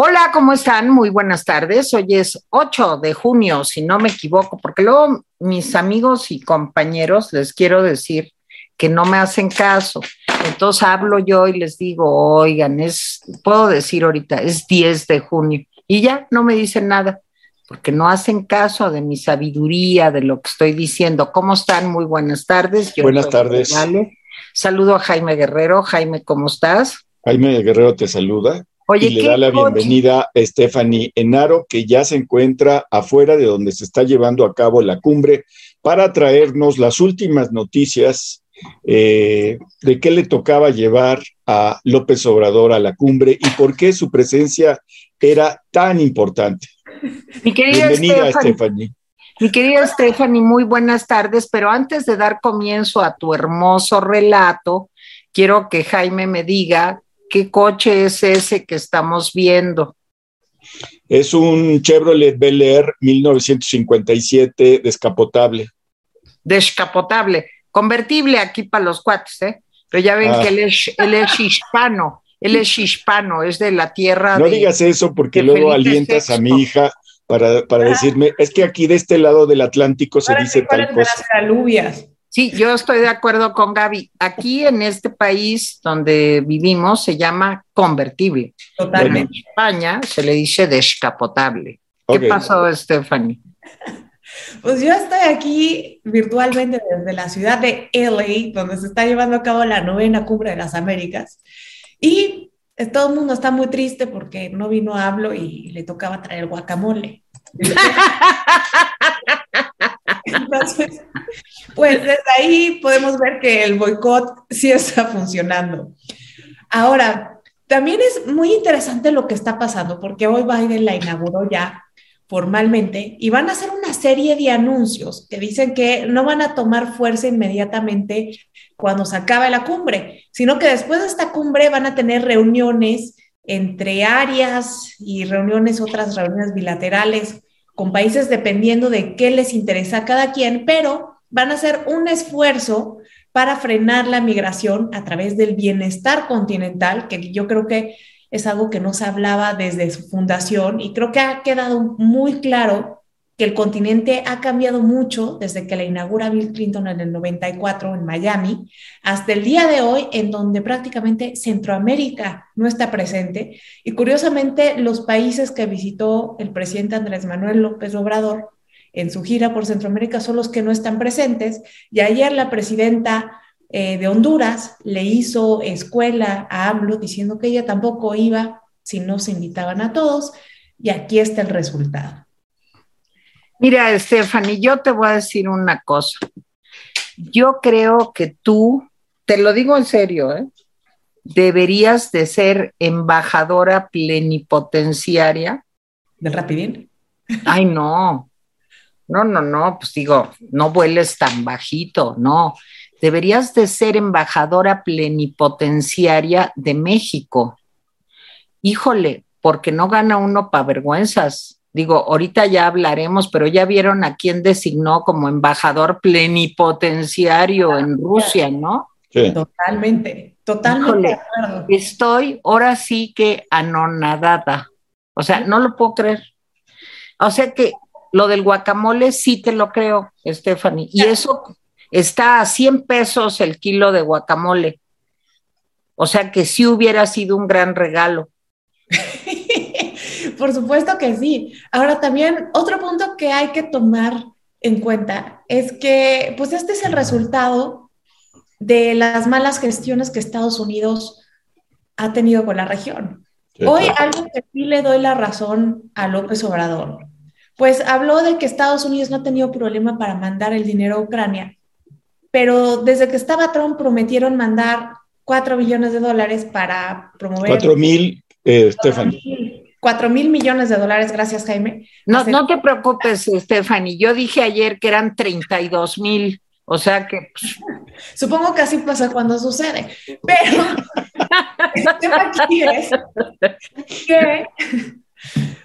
Hola, ¿cómo están? Muy buenas tardes. Hoy es 8 de junio, si no me equivoco, porque luego mis amigos y compañeros les quiero decir que no me hacen caso. Entonces hablo yo y les digo, oigan, es, puedo decir ahorita, es 10 de junio. Y ya no me dicen nada, porque no hacen caso de mi sabiduría, de lo que estoy diciendo. ¿Cómo están? Muy buenas tardes. Yo buenas tardes. Saludo a Jaime Guerrero. Jaime, ¿cómo estás? Jaime Guerrero te saluda. Oye, y le da la bienvenida a Stephanie Enaro, que ya se encuentra afuera de donde se está llevando a cabo la cumbre, para traernos las últimas noticias eh, de qué le tocaba llevar a López Obrador a la cumbre y por qué su presencia era tan importante. Mi querida Bienvenida, Stephanie. Mi querida Stephanie, muy buenas tardes, pero antes de dar comienzo a tu hermoso relato, quiero que Jaime me diga ¿Qué coche es ese que estamos viendo? Es un Chevrolet Bel Air 1957 descapotable. Descapotable, convertible aquí para los cuates, ¿eh? Pero ya ven ah. que él es, él es hispano, él es hispano, es de la tierra. No digas eso porque luego alientas a mi hija para, para ah. decirme, es que aquí de este lado del Atlántico se dice tal cosa. Las alubias. Sí, yo estoy de acuerdo con Gaby. Aquí en este país donde vivimos se llama convertible. Totalmente. En España se le dice descapotable. ¿Qué pasó, Stephanie? Pues yo estoy aquí virtualmente desde la ciudad de LA, donde se está llevando a cabo la novena cumbre de las Américas. Y todo el mundo está muy triste porque no vino a hablo y le tocaba traer guacamole. Entonces, pues desde ahí podemos ver que el boicot sí está funcionando. Ahora, también es muy interesante lo que está pasando, porque hoy Biden la inauguró ya formalmente y van a hacer una serie de anuncios que dicen que no van a tomar fuerza inmediatamente cuando se acabe la cumbre, sino que después de esta cumbre van a tener reuniones entre áreas y reuniones, otras reuniones bilaterales con países dependiendo de qué les interesa a cada quien, pero van a hacer un esfuerzo para frenar la migración a través del bienestar continental, que yo creo que es algo que no se hablaba desde su fundación y creo que ha quedado muy claro que el continente ha cambiado mucho desde que la inaugura Bill Clinton en el 94 en Miami hasta el día de hoy en donde prácticamente Centroamérica no está presente. Y curiosamente los países que visitó el presidente Andrés Manuel López Obrador en su gira por Centroamérica son los que no están presentes. Y ayer la presidenta eh, de Honduras le hizo escuela a AMLO diciendo que ella tampoco iba si no se invitaban a todos. Y aquí está el resultado. Mira, Stephanie, yo te voy a decir una cosa. Yo creo que tú, te lo digo en serio, ¿eh? deberías de ser embajadora plenipotenciaria. ¿Del Rapidín? Ay, no. No, no, no, pues digo, no vueles tan bajito, no. Deberías de ser embajadora plenipotenciaria de México. Híjole, porque no gana uno para vergüenzas. Digo, ahorita ya hablaremos, pero ya vieron a quién designó como embajador plenipotenciario en Rusia, ¿no? Sí. Totalmente, totalmente. estoy ahora sí que anonadada. O sea, no lo puedo creer. O sea que lo del guacamole sí te lo creo, Stephanie. Y eso está a 100 pesos el kilo de guacamole. O sea que sí hubiera sido un gran regalo. Por supuesto que sí. Ahora también otro punto que hay que tomar en cuenta es que pues este es el resultado de las malas gestiones que Estados Unidos ha tenido con la región. Hoy algo que sí le doy la razón a López Obrador, pues habló de que Estados Unidos no ha tenido problema para mandar el dinero a Ucrania, pero desde que estaba Trump prometieron mandar 4 billones de dólares para promover... 4 mil, eh, 4 mil millones de dólares, gracias Jaime. No, no te preocupes, Stephanie. Yo dije ayer que eran 32 mil, o sea que... Pues, Supongo que así pasa cuando sucede, pero el tema aquí es que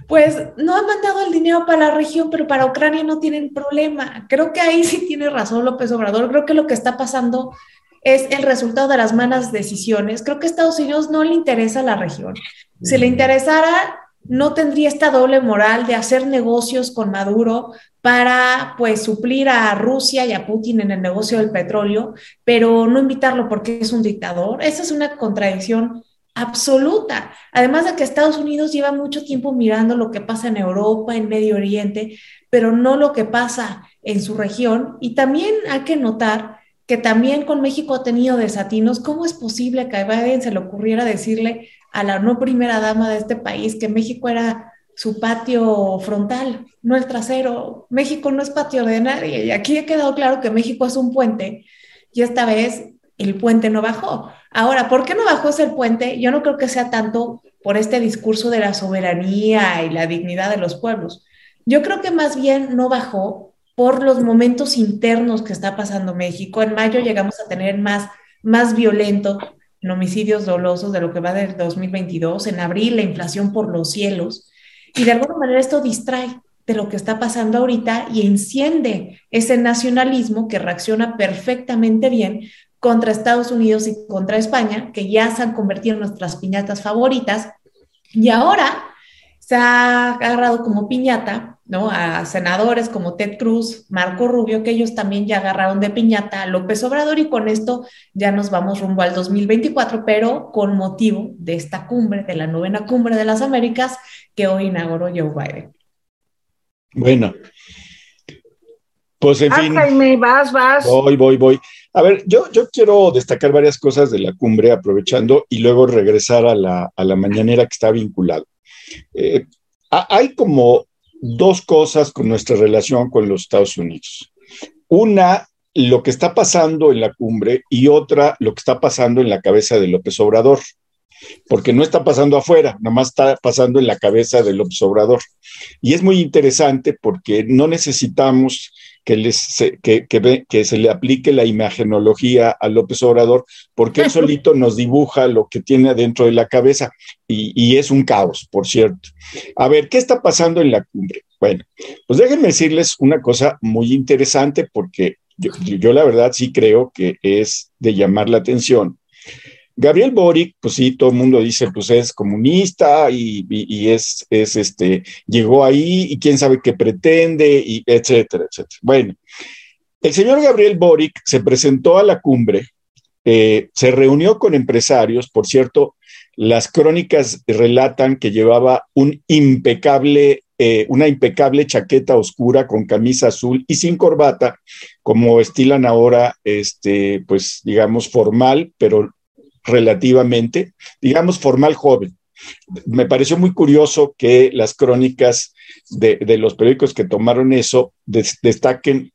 pues no han mandado el dinero para la región, pero para Ucrania no tienen problema. Creo que ahí sí tiene razón López Obrador. Creo que lo que está pasando es el resultado de las malas decisiones. Creo que a Estados Unidos no le interesa la región. Si le interesara, no tendría esta doble moral de hacer negocios con Maduro para pues suplir a Rusia y a Putin en el negocio del petróleo, pero no invitarlo porque es un dictador. Esa es una contradicción absoluta. Además de que Estados Unidos lleva mucho tiempo mirando lo que pasa en Europa, en Medio Oriente, pero no lo que pasa en su región. Y también hay que notar que también con México ha tenido desatinos. ¿Cómo es posible que a Biden se le ocurriera decirle a la no primera dama de este país que México era su patio frontal, no el trasero. México no es patio de nadie. Y aquí ha quedado claro que México es un puente y esta vez el puente no bajó. Ahora, ¿por qué no bajó ese puente? Yo no creo que sea tanto por este discurso de la soberanía y la dignidad de los pueblos. Yo creo que más bien no bajó por los momentos internos que está pasando México. En mayo llegamos a tener más, más violento en homicidios dolosos de lo que va del 2022. En abril, la inflación por los cielos. Y de alguna manera esto distrae de lo que está pasando ahorita y enciende ese nacionalismo que reacciona perfectamente bien contra Estados Unidos y contra España, que ya se han convertido en nuestras piñatas favoritas. Y ahora se ha agarrado como piñata, ¿no? A senadores como Ted Cruz, Marco Rubio, que ellos también ya agarraron de piñata a López Obrador y con esto ya nos vamos rumbo al 2024, pero con motivo de esta cumbre, de la novena cumbre de las Américas, que hoy inauguró Joe Biden. Bueno, pues en fin. Jaime, vas, vas. Voy, voy, voy. A ver, yo, yo quiero destacar varias cosas de la cumbre, aprovechando y luego regresar a la, a la mañanera que está vinculado. Eh, hay como dos cosas con nuestra relación con los Estados Unidos. Una, lo que está pasando en la cumbre y otra, lo que está pasando en la cabeza de López Obrador porque no está pasando afuera, nomás está pasando en la cabeza del observador. Y es muy interesante porque no necesitamos que, les, que, que, se le aplique la imagenología a López Obrador, porque él solito nos dibuja lo que tiene adentro de la cabeza y, y, es un caos, por cierto. A ver, ¿qué está pasando en la cumbre? Bueno, pues déjenme decirles una cosa muy interesante porque yo, yo la verdad sí creo que es de llamar la atención. Gabriel Boric, pues sí, todo el mundo dice, pues es comunista y, es, es, este, llegó ahí y quién sabe qué pretende, y etcétera, etcétera. Bueno, el señor Gabriel Boric se presentó a la cumbre, eh, se reunió con empresarios, por cierto, las crónicas relatan que llevaba un impecable, eh, una impecable chaqueta oscura con camisa azul y sin corbata, como estilan ahora, este, pues digamos, formal, pero relativamente, digamos, formal joven. Me pareció muy curioso que las crónicas de, los periódicos que tomaron eso destaquen,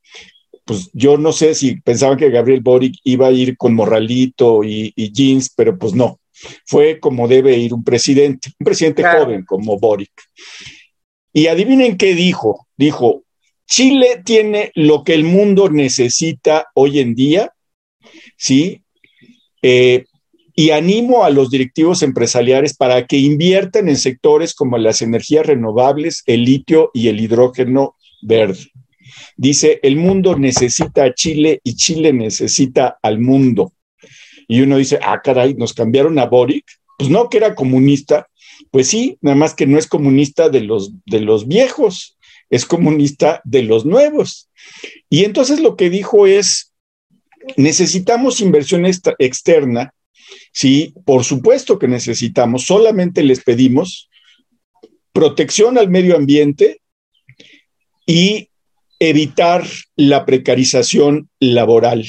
pues yo no sé si pensaban que Gabriel Boric iba a ir con morralito y, jeans, pero pues no, fue como debe ir un presidente, un presidente joven como Boric. Y adivinen qué dijo, dijo, Chile tiene lo que el mundo necesita hoy en día, ¿sí? Eh, y animo a los directivos empresariales para que inviertan en sectores como las energías renovables, el litio y el hidrógeno verde. Dice, el mundo necesita a Chile y Chile necesita al mundo. Y uno dice, ah, caray, nos cambiaron a Boric. Pues no, que era comunista. Pues sí, nada más que no es comunista de los, de los viejos, es comunista de los nuevos. Y entonces lo que dijo es, necesitamos inversión externa Sí, por supuesto que necesitamos, solamente les pedimos protección al medio ambiente y evitar la precarización laboral.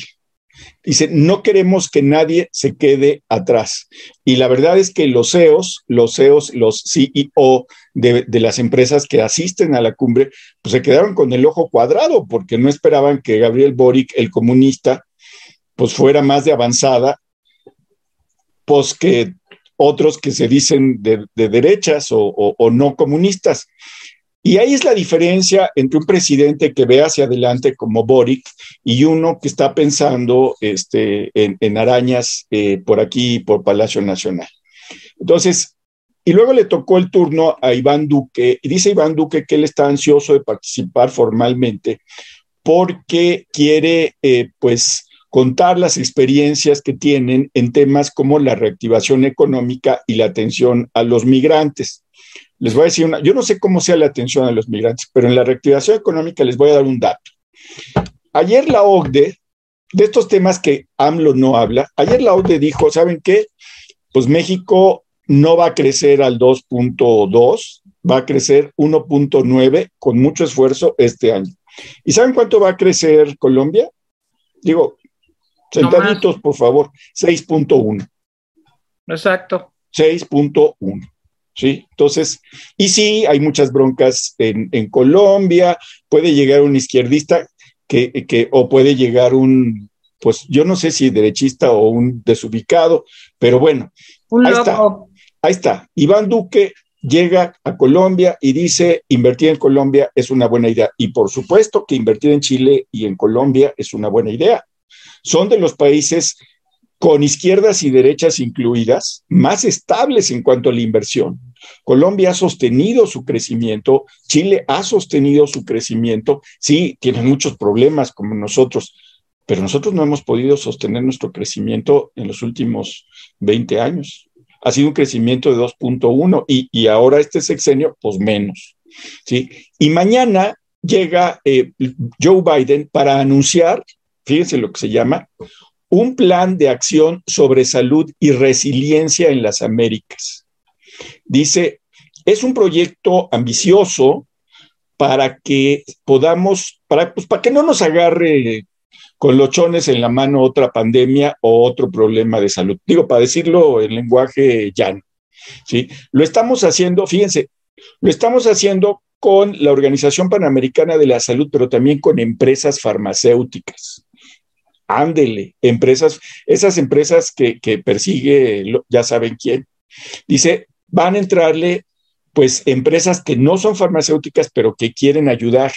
Dice, no queremos que nadie se quede atrás. Y la verdad es que los CEOs, los CEOs, los CEO de, de, las empresas que asisten a la cumbre, pues se quedaron con el ojo cuadrado porque no esperaban que Gabriel Boric, el comunista, pues fuera más de avanzada pues que otros que se dicen de, derechas o, no comunistas. Y ahí es la diferencia entre un presidente que ve hacia adelante como Boric y uno que está pensando este, en, arañas eh, por aquí, por Palacio Nacional. Entonces, y luego le tocó el turno a Iván Duque, y dice Iván Duque que él está ansioso de participar formalmente porque quiere, eh, pues, contar las experiencias que tienen en temas como la reactivación económica y la atención a los migrantes. les voy a decir una, yo no sé cómo sea la atención a los migrantes, pero en la reactivación económica les voy a dar un dato. Ayer la OCDE, de estos temas que AMLO no habla, ayer la OCDE dijo, ¿saben qué? Pues México no va a crecer al 2.2, va a crecer 1.9 con mucho esfuerzo este año. ¿Y saben cuánto va a crecer Colombia? Digo, sentaditos, por favor, 6.1. Exacto. 6.1. ¿Sí? Entonces, y sí, hay muchas broncas en, Colombia, puede llegar un izquierdista que, que, o puede llegar un, pues yo no sé si derechista o un desubicado, pero bueno, ahí está. Ahí está. Iván Duque llega a Colombia y dice, invertir en Colombia es una buena idea. Y por supuesto que invertir en Chile y en Colombia es una buena idea. Son de los países con izquierdas y derechas incluidas, más estables en cuanto a la inversión. Colombia ha sostenido su crecimiento, Chile ha sostenido su crecimiento, sí, tienen muchos problemas como nosotros, pero nosotros no hemos podido sostener nuestro crecimiento en los últimos 20 años. Ha sido un crecimiento de 2.1 y, y, ahora este sexenio, pues menos. ¿sí? Y mañana llega eh, Joe Biden para anunciar, fíjense lo que se llama, un plan de acción sobre salud y resiliencia en las Américas. Dice, es un proyecto ambicioso para que podamos, para, pues, para que no nos agarre con los chones en la mano otra pandemia o otro problema de salud. Digo, para decirlo en lenguaje llano. ¿sí? Lo estamos haciendo, fíjense, lo estamos haciendo con la Organización Panamericana de la Salud, pero también con empresas farmacéuticas ándele, empresas, esas empresas que, persigue, ya saben quién. Dice, van a entrarle pues empresas que no son farmacéuticas, pero que quieren ayudar.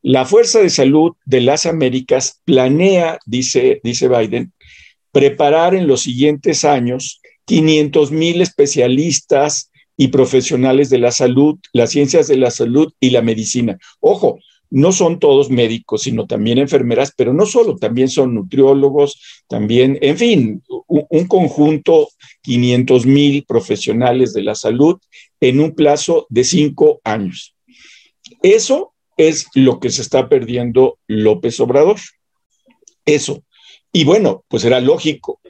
La Fuerza de Salud de las Américas planea, dice, dice Biden, preparar en los siguientes años 500 mil especialistas y profesionales de la salud, las ciencias de la salud y la medicina. Ojo, no son todos médicos, sino también enfermeras, pero no solo, también son nutriólogos, también, en fin, un, conjunto, 500 mil profesionales de la salud en un plazo de cinco años. Eso es lo que se está perdiendo López Obrador. Eso. Y bueno, pues era lógico.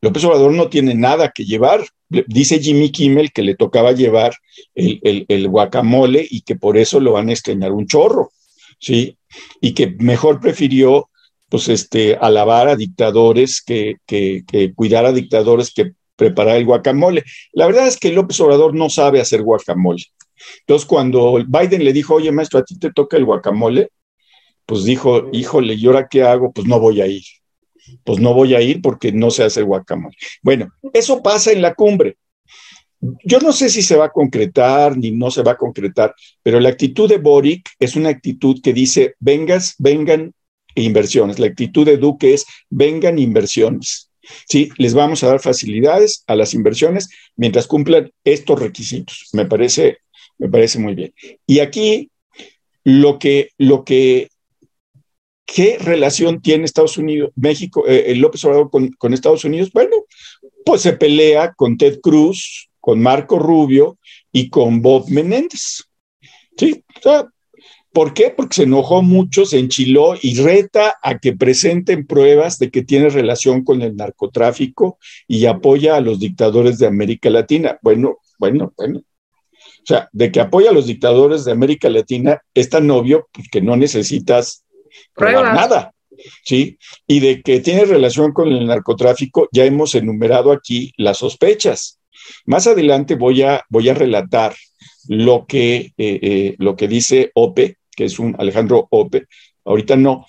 López Obrador no tiene nada que llevar. Dice Jimmy Kimmel que le tocaba llevar el, el guacamole y que por eso lo van a estrenar un chorro. ¿Sí? Y que mejor prefirió, pues, este, alabar a dictadores que, cuidar a dictadores que preparar el guacamole. La verdad es que López Obrador no sabe hacer guacamole. Entonces, cuando Biden le dijo, oye, maestro, a ti te toca el guacamole, pues dijo, híjole, ¿y ahora qué hago? Pues no voy a ir. Pues no voy a ir porque no sé hacer guacamole. Bueno, eso pasa en la cumbre. Yo no sé si se va a concretar ni no se va a concretar, pero la actitud de Boric es una actitud que dice, vengas, vengan inversiones. La actitud de Duque es, vengan inversiones. Sí, les vamos a dar facilidades a las inversiones mientras cumplan estos requisitos. Me parece, me parece muy bien. Y aquí lo que, lo que, ¿qué relación tiene Estados Unidos, México, eh, López Obrador con, con Estados Unidos? Bueno, pues se pelea con Ted Cruz, con Marco Rubio y con Bob Menéndez. ¿Sí? ¿Por qué? Porque se enojó mucho, se enchiló y reta a que presenten pruebas de que tiene relación con el narcotráfico y apoya a los dictadores de América Latina. Bueno, bueno, bueno. O sea, de que apoya a los dictadores de América Latina es tan obvio que no necesitas probar nada. ¿Sí? Y de que tiene relación con el narcotráfico, ya hemos enumerado aquí las sospechas. Más adelante voy a, voy a relatar lo que, eh, eh, lo que dice Ope, que es un Alejandro Ope, ahorita no,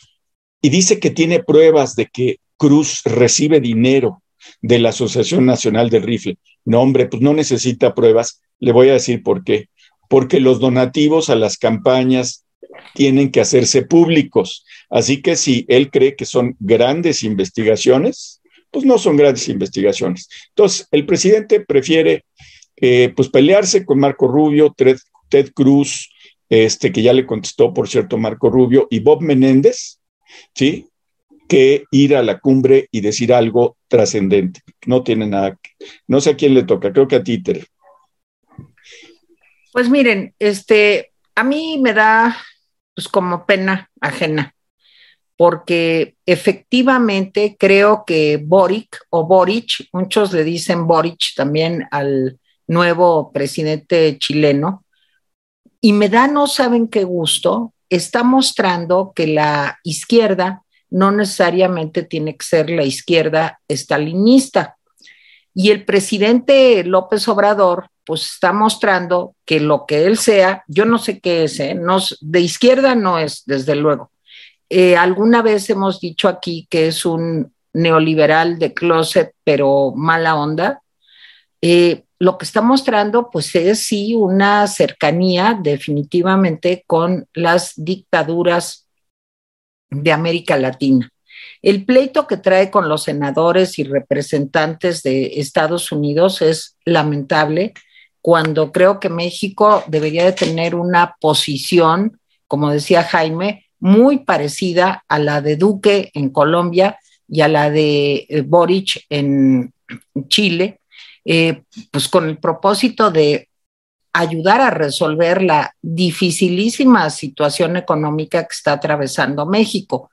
y dice que tiene pruebas de que Cruz recibe dinero de la Asociación Nacional del Rifle. No, hombre, pues no necesita pruebas. Le voy a decir por qué. Porque los donativos a las campañas tienen que hacerse públicos. Así que si él cree que son grandes investigaciones, pues no son grandes investigaciones. Entonces, el presidente prefiere eh, pues pelearse con Marco Rubio, Ted, Cruz, este, que ya le contestó, por cierto, Marco Rubio, y Bob Menéndez, ¿sí? que ir a la cumbre y decir algo trascendente. No tiene nada. No sé a quién le toca, creo que a Títer. Pues miren, este, a mí me da pues como pena ajena, porque efectivamente creo que Boric o Boric, muchos le dicen Boric también al nuevo presidente chileno, y me da no saben qué gusto, está mostrando que la izquierda no necesariamente tiene que ser la izquierda estalinista. Y el presidente López Obrador, pues está mostrando que lo que él sea, yo no sé qué es, ¿eh? de izquierda no es, desde luego. Eh, alguna vez hemos dicho aquí que es un neoliberal de closet, pero mala onda. Eh, lo que está mostrando, pues es sí una cercanía definitivamente con las dictaduras de América Latina. El pleito que trae con los senadores y representantes de Estados Unidos es lamentable cuando creo que México debería de tener una posición, como decía Jaime, muy parecida a la de Duque en Colombia y a la de eh, Boric en Chile, eh, pues con el propósito de ayudar a resolver la dificilísima situación económica que está atravesando México.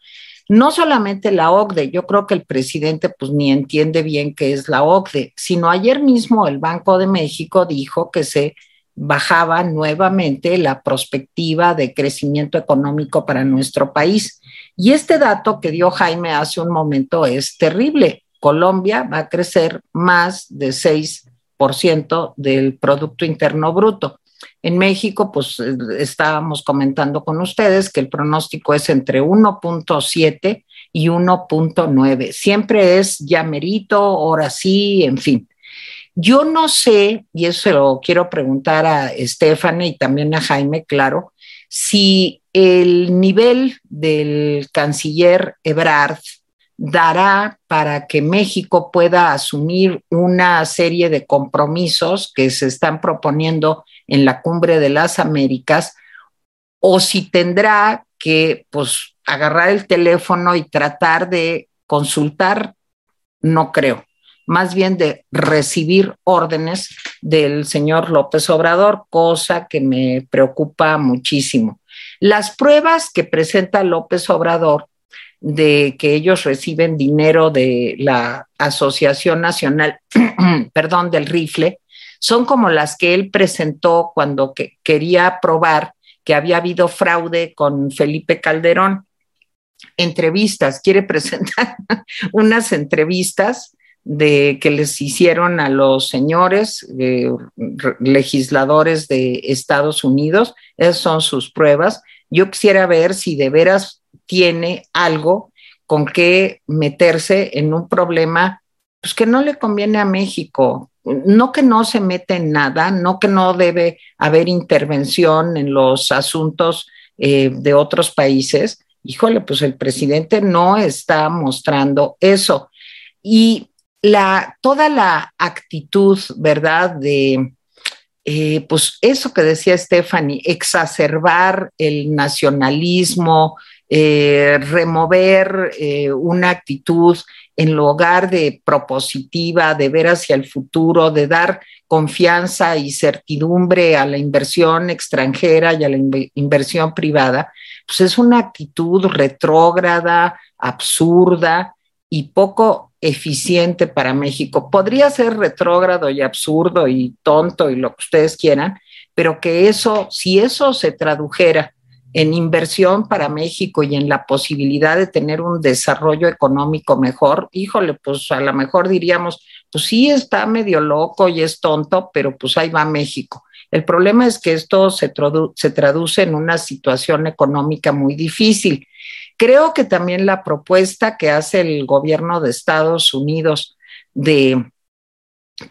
No solamente la OCDE, yo creo que el presidente pues ni entiende bien qué es la OCDE, sino ayer mismo el Banco de México dijo que se bajaba nuevamente la perspectiva de crecimiento económico para nuestro país. Y este dato que dio Jaime hace un momento es terrible. Colombia va a crecer más de 6% del Producto Interno Bruto. En México, pues estábamos comentando con ustedes que el pronóstico es entre 1.7 y 1.9. Siempre es ya merito, ahora sí, en fin. Yo no sé, y eso lo quiero preguntar a Estefane y también a Jaime, claro, si el nivel del canciller Ebrard dará para que México pueda asumir una serie de compromisos que se están proponiendo en la cumbre de las Américas, o si tendrá que pues agarrar el teléfono y tratar de consultar, no creo, más bien de recibir órdenes del señor López Obrador, cosa que me preocupa muchísimo. Las pruebas que presenta López Obrador de que ellos reciben dinero de la Asociación Nacional, perdón, del Rifle, son como las que él presentó cuando quería probar que había habido fraude con Felipe Calderón. Entrevistas, quiere presentar unas entrevistas de que les hicieron a los señores eh, legisladores de Estados Unidos. Esas son sus pruebas. Yo quisiera ver si de veras tiene algo con que meterse en un problema pues, que no le conviene a México. No que no se mete en nada, no que no debe haber intervención en los asuntos eh, de otros países. Híjole, pues el presidente no está mostrando eso. Y la, toda la actitud, ¿verdad? De, eh, pues eso que decía Stephanie, exacerbar el nacionalismo, eh, remover eh, una actitud en lugar de propositiva, de ver hacia el futuro, de dar confianza y certidumbre a la inversión extranjera y a la inversión privada, pues es una actitud retrógrada, absurda y poco eficiente para México. Podría ser retrógrado y absurdo y tonto y lo que ustedes quieran, pero que eso, si eso se tradujera en inversión para México y en la posibilidad de tener un desarrollo económico mejor, híjole, pues a lo mejor diríamos, pues sí está medio loco y es tonto, pero pues ahí va México. El problema es que esto se, se traduce en una situación económica muy difícil. Creo que también la propuesta que hace el gobierno de Estados Unidos de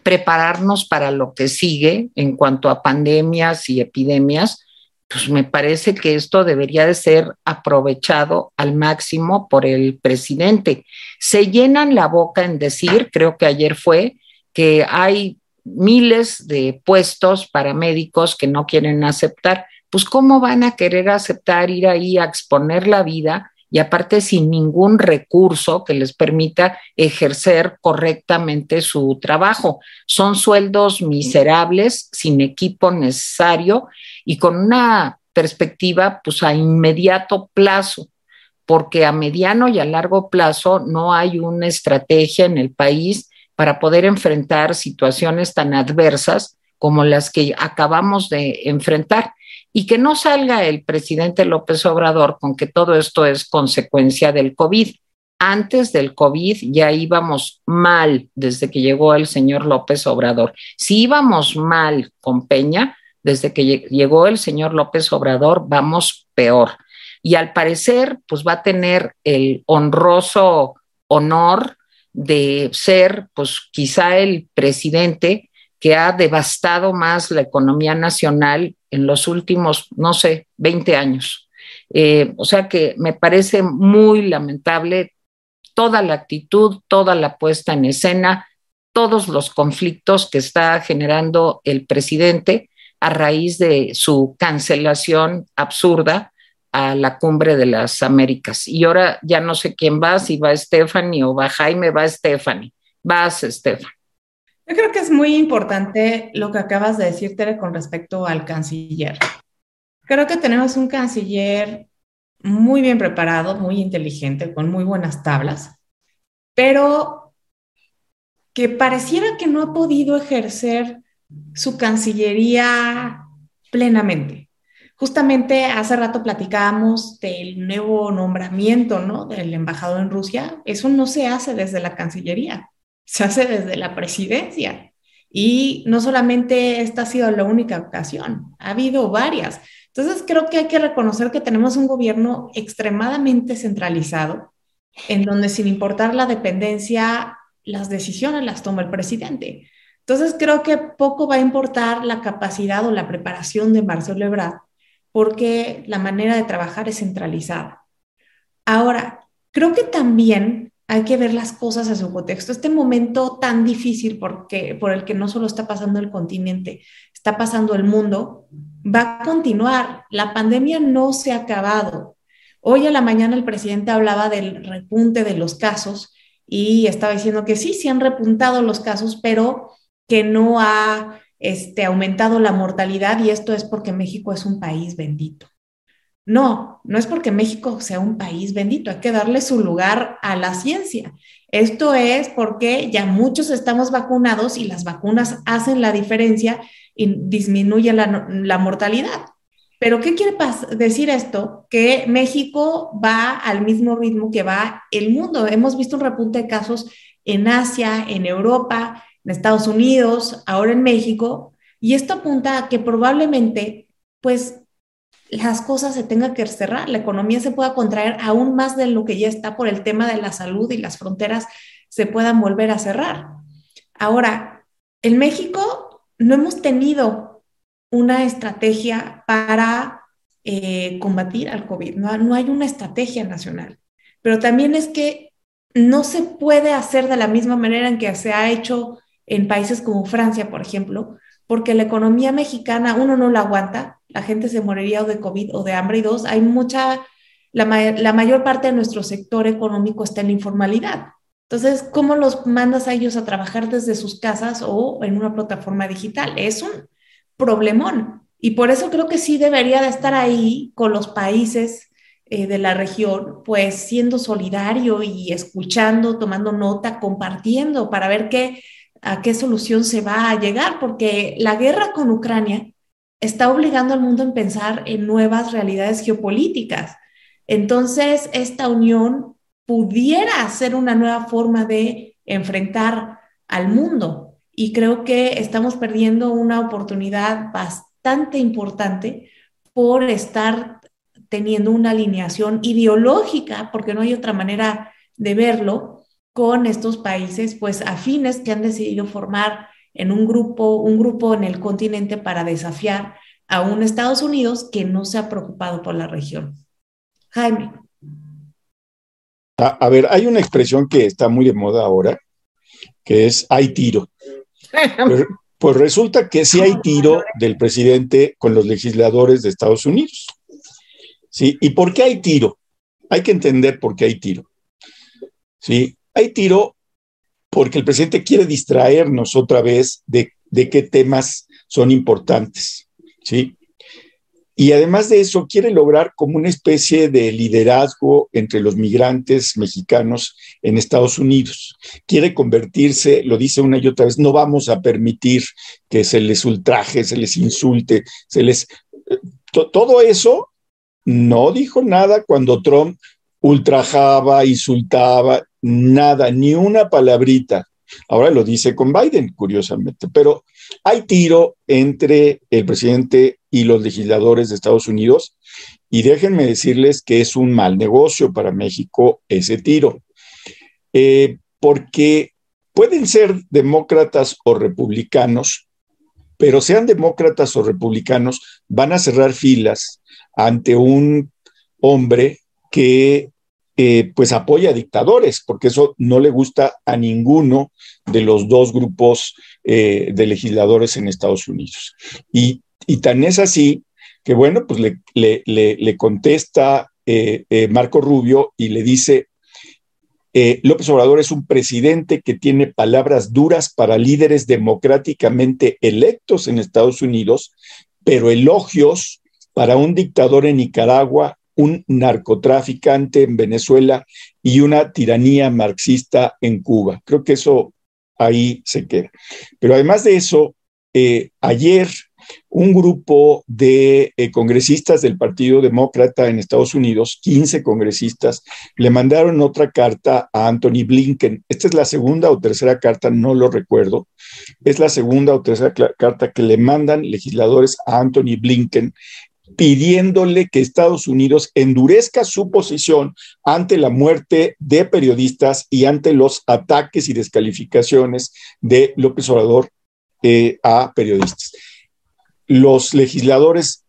prepararnos para lo que sigue en cuanto a pandemias y epidemias, pues me parece que esto debería de ser aprovechado al máximo por el presidente. Se llenan la boca en decir, creo que ayer fue, que hay miles de puestos para médicos que no quieren aceptar. Pues ¿cómo van a querer aceptar ir ahí a exponer la vida y aparte sin ningún recurso que les permita ejercer correctamente su trabajo. Son sueldos miserables, sin equipo necesario y con una perspectiva pues a inmediato plazo porque a mediano y a largo plazo no hay una estrategia en el país para poder enfrentar situaciones tan adversas como las que acabamos de enfrentar. Y que no salga el presidente López Obrador con que todo esto es consecuencia del COVID. Antes del COVID ya íbamos mal desde que llegó el señor López Obrador. Si íbamos mal con Peña, desde que llegó el señor López Obrador, vamos peor y al parecer pues va a tener el honroso honor de ser pues quizá el presidente que ha devastado más la economía nacional en los últimos, no sé, 20 años. Eh, o sea que me parece muy lamentable toda la actitud, toda la puesta en escena, todos los conflictos que está generando el presidente a raíz de su cancelación absurda a la cumbre de las Américas. Y ahora ya no sé quién va, si va Stephanie o va Jaime, va Stephanie. Vas, Stephanie. Yo creo que es muy importante lo que acabas de decir, Tere, con respecto al canciller. Creo que tenemos un canciller muy bien preparado, muy inteligente, con muy buenas tablas, pero que pareciera que no ha podido ejercer su cancillería plenamente. Justamente hace rato platicábamos del nuevo nombramiento, ¿no? Del embajador en Rusia. Eso no se hace desde la Cancillería, se hace desde la presidencia. Y no solamente esta ha sido la única ocasión, ha habido varias. Entonces creo que hay que reconocer que tenemos un gobierno extremadamente centralizado, en donde sin importar la dependencia, las decisiones las toma el presidente. Entonces creo que poco va a importar la capacidad o la preparación de Marcelo Ebrard porque la manera de trabajar es centralizada. Ahora, creo que también hay que ver las cosas a su contexto. Este momento tan difícil porque, por el que no solo está pasando el continente, está pasando el mundo, va a continuar. La pandemia no se ha acabado. Hoy a la mañana el presidente hablaba del repunte de los casos y estaba diciendo que sí, sí han repuntado los casos, pero que no ha este, aumentado la mortalidad y esto es porque México es un país bendito. No, no es porque México sea un país bendito, hay que darle su lugar a la ciencia. Esto es porque ya muchos estamos vacunados y las vacunas hacen la diferencia y disminuyen la, la mortalidad. Pero ¿qué quiere decir esto? Que México va al mismo ritmo que va el mundo. Hemos visto un repunte de casos en Asia, en Europa, en Estados Unidos, ahora en México, y esto apunta a que probablemente, pues, las cosas se tengan que cerrar, la economía se pueda contraer aún más de lo que ya está por el tema de la salud y las fronteras se puedan volver a cerrar. Ahora, en México no hemos tenido una estrategia para eh, combatir al COVID, no, no hay una estrategia nacional, pero también es que no se puede hacer de la misma manera en que se ha hecho en países como Francia, por ejemplo, porque la economía mexicana, uno, no la aguanta, la gente se moriría o de COVID o de hambre, y dos, hay mucha, la, mayor parte de nuestro sector económico está en la informalidad. Entonces, ¿cómo los mandas a ellos a trabajar desde sus casas o en una plataforma digital? Es un problemón. Y por eso creo que sí debería de estar ahí con los países eh, de la región, pues siendo solidario y escuchando, tomando nota, compartiendo para ver qué a qué solución se va a llegar, porque la guerra con Ucrania está obligando al mundo a pensar en nuevas realidades geopolíticas. Entonces, esta unión pudiera ser una nueva forma de enfrentar al mundo. Y creo que estamos perdiendo una oportunidad bastante importante por estar teniendo una alineación ideológica, porque no hay otra manera de verlo, con estos países pues afines que han decidido formar en un grupo, un grupo en el continente para desafiar a un Estados Unidos que no se ha preocupado por la región. Jaime. A, ver, hay una expresión que está muy de moda ahora, que es hay tiro. Pues, pues resulta que sí hay tiro del presidente con los legisladores de Estados Unidos. ¿Sí? ¿Y por qué hay tiro? hay que entender por qué hay tiro. ¿Sí? Hay tiro porque el presidente quiere distraernos otra vez de, de qué temas son importantes. ¿Sí? Y además de eso, quiere lograr como una especie de liderazgo entre los migrantes mexicanos en Estados Unidos. Quiere convertirse, lo dice una y otra vez, no vamos a permitir que se les ultraje, se les insulte, se les... Eh, todo eso no dijo nada cuando Trump ultrajaba, insultaba, nada, ni una palabrita. Ahora lo dice con Biden, curiosamente, pero hay tiro entre el presidente y los legisladores de Estados Unidos y déjenme decirles que es un mal negocio para México ese tiro, eh, porque pueden ser demócratas o republicanos, pero sean demócratas o republicanos, van a cerrar filas ante un hombre que eh, pues apoya a dictadores, porque eso no le gusta a ninguno de los dos grupos eh, de legisladores en Estados Unidos. Y, tan es así que, bueno, pues le, le, contesta eh, Marco Rubio y le dice, López Obrador es un presidente que tiene palabras duras para líderes democráticamente electos en Estados Unidos, pero elogios para un dictador en Nicaragua un narcotraficante en Venezuela y una tiranía marxista en Cuba. Creo que eso ahí se queda. Pero además de eso, eh, ayer un grupo de eh, congresistas del Partido Demócrata en Estados Unidos, 15 congresistas, le mandaron otra carta a Anthony Blinken. Esta es la segunda o tercera carta, no lo recuerdo. Es la segunda o tercera carta que le mandan legisladores a Anthony Blinken pidiéndole que Estados Unidos endurezca su posición ante la muerte de periodistas y ante los ataques y descalificaciones de López Obrador eh, a periodistas. Los legisladores,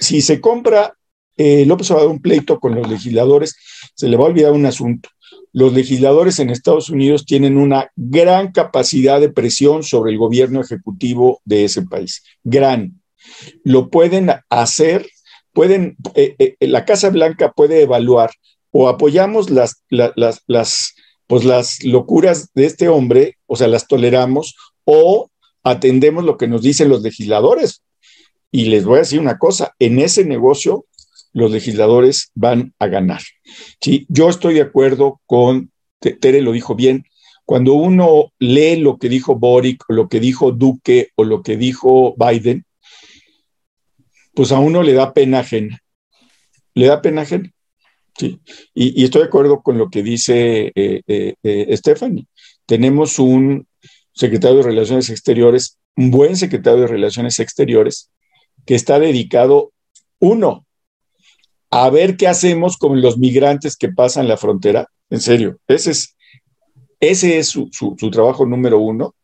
si se compra eh, López Obrador un pleito con los legisladores, se le va a olvidar un asunto. Los legisladores en Estados Unidos tienen una gran capacidad de presión sobre el gobierno ejecutivo de ese país. Gran lo pueden hacer, pueden, eh, eh, la Casa Blanca puede evaluar o apoyamos las, las, las, pues las locuras de este hombre, o sea, las toleramos, o atendemos lo que nos dicen los legisladores. Y les voy a decir una cosa, en ese negocio los legisladores van a ganar. ¿sí? Yo estoy de acuerdo con, Tere lo dijo bien, cuando uno lee lo que dijo Boric, o lo que dijo Duque, o lo que dijo Biden, pues a uno le da pena ajena. Le da pena ajena. Sí. Y, estoy de acuerdo con lo que dice eh, eh, eh, Stephanie. Tenemos un secretario de Relaciones Exteriores, un buen secretario de Relaciones Exteriores, que está dedicado, uno, a ver qué hacemos con los migrantes que pasan la frontera. En serio, ese es, su trabajo número uno.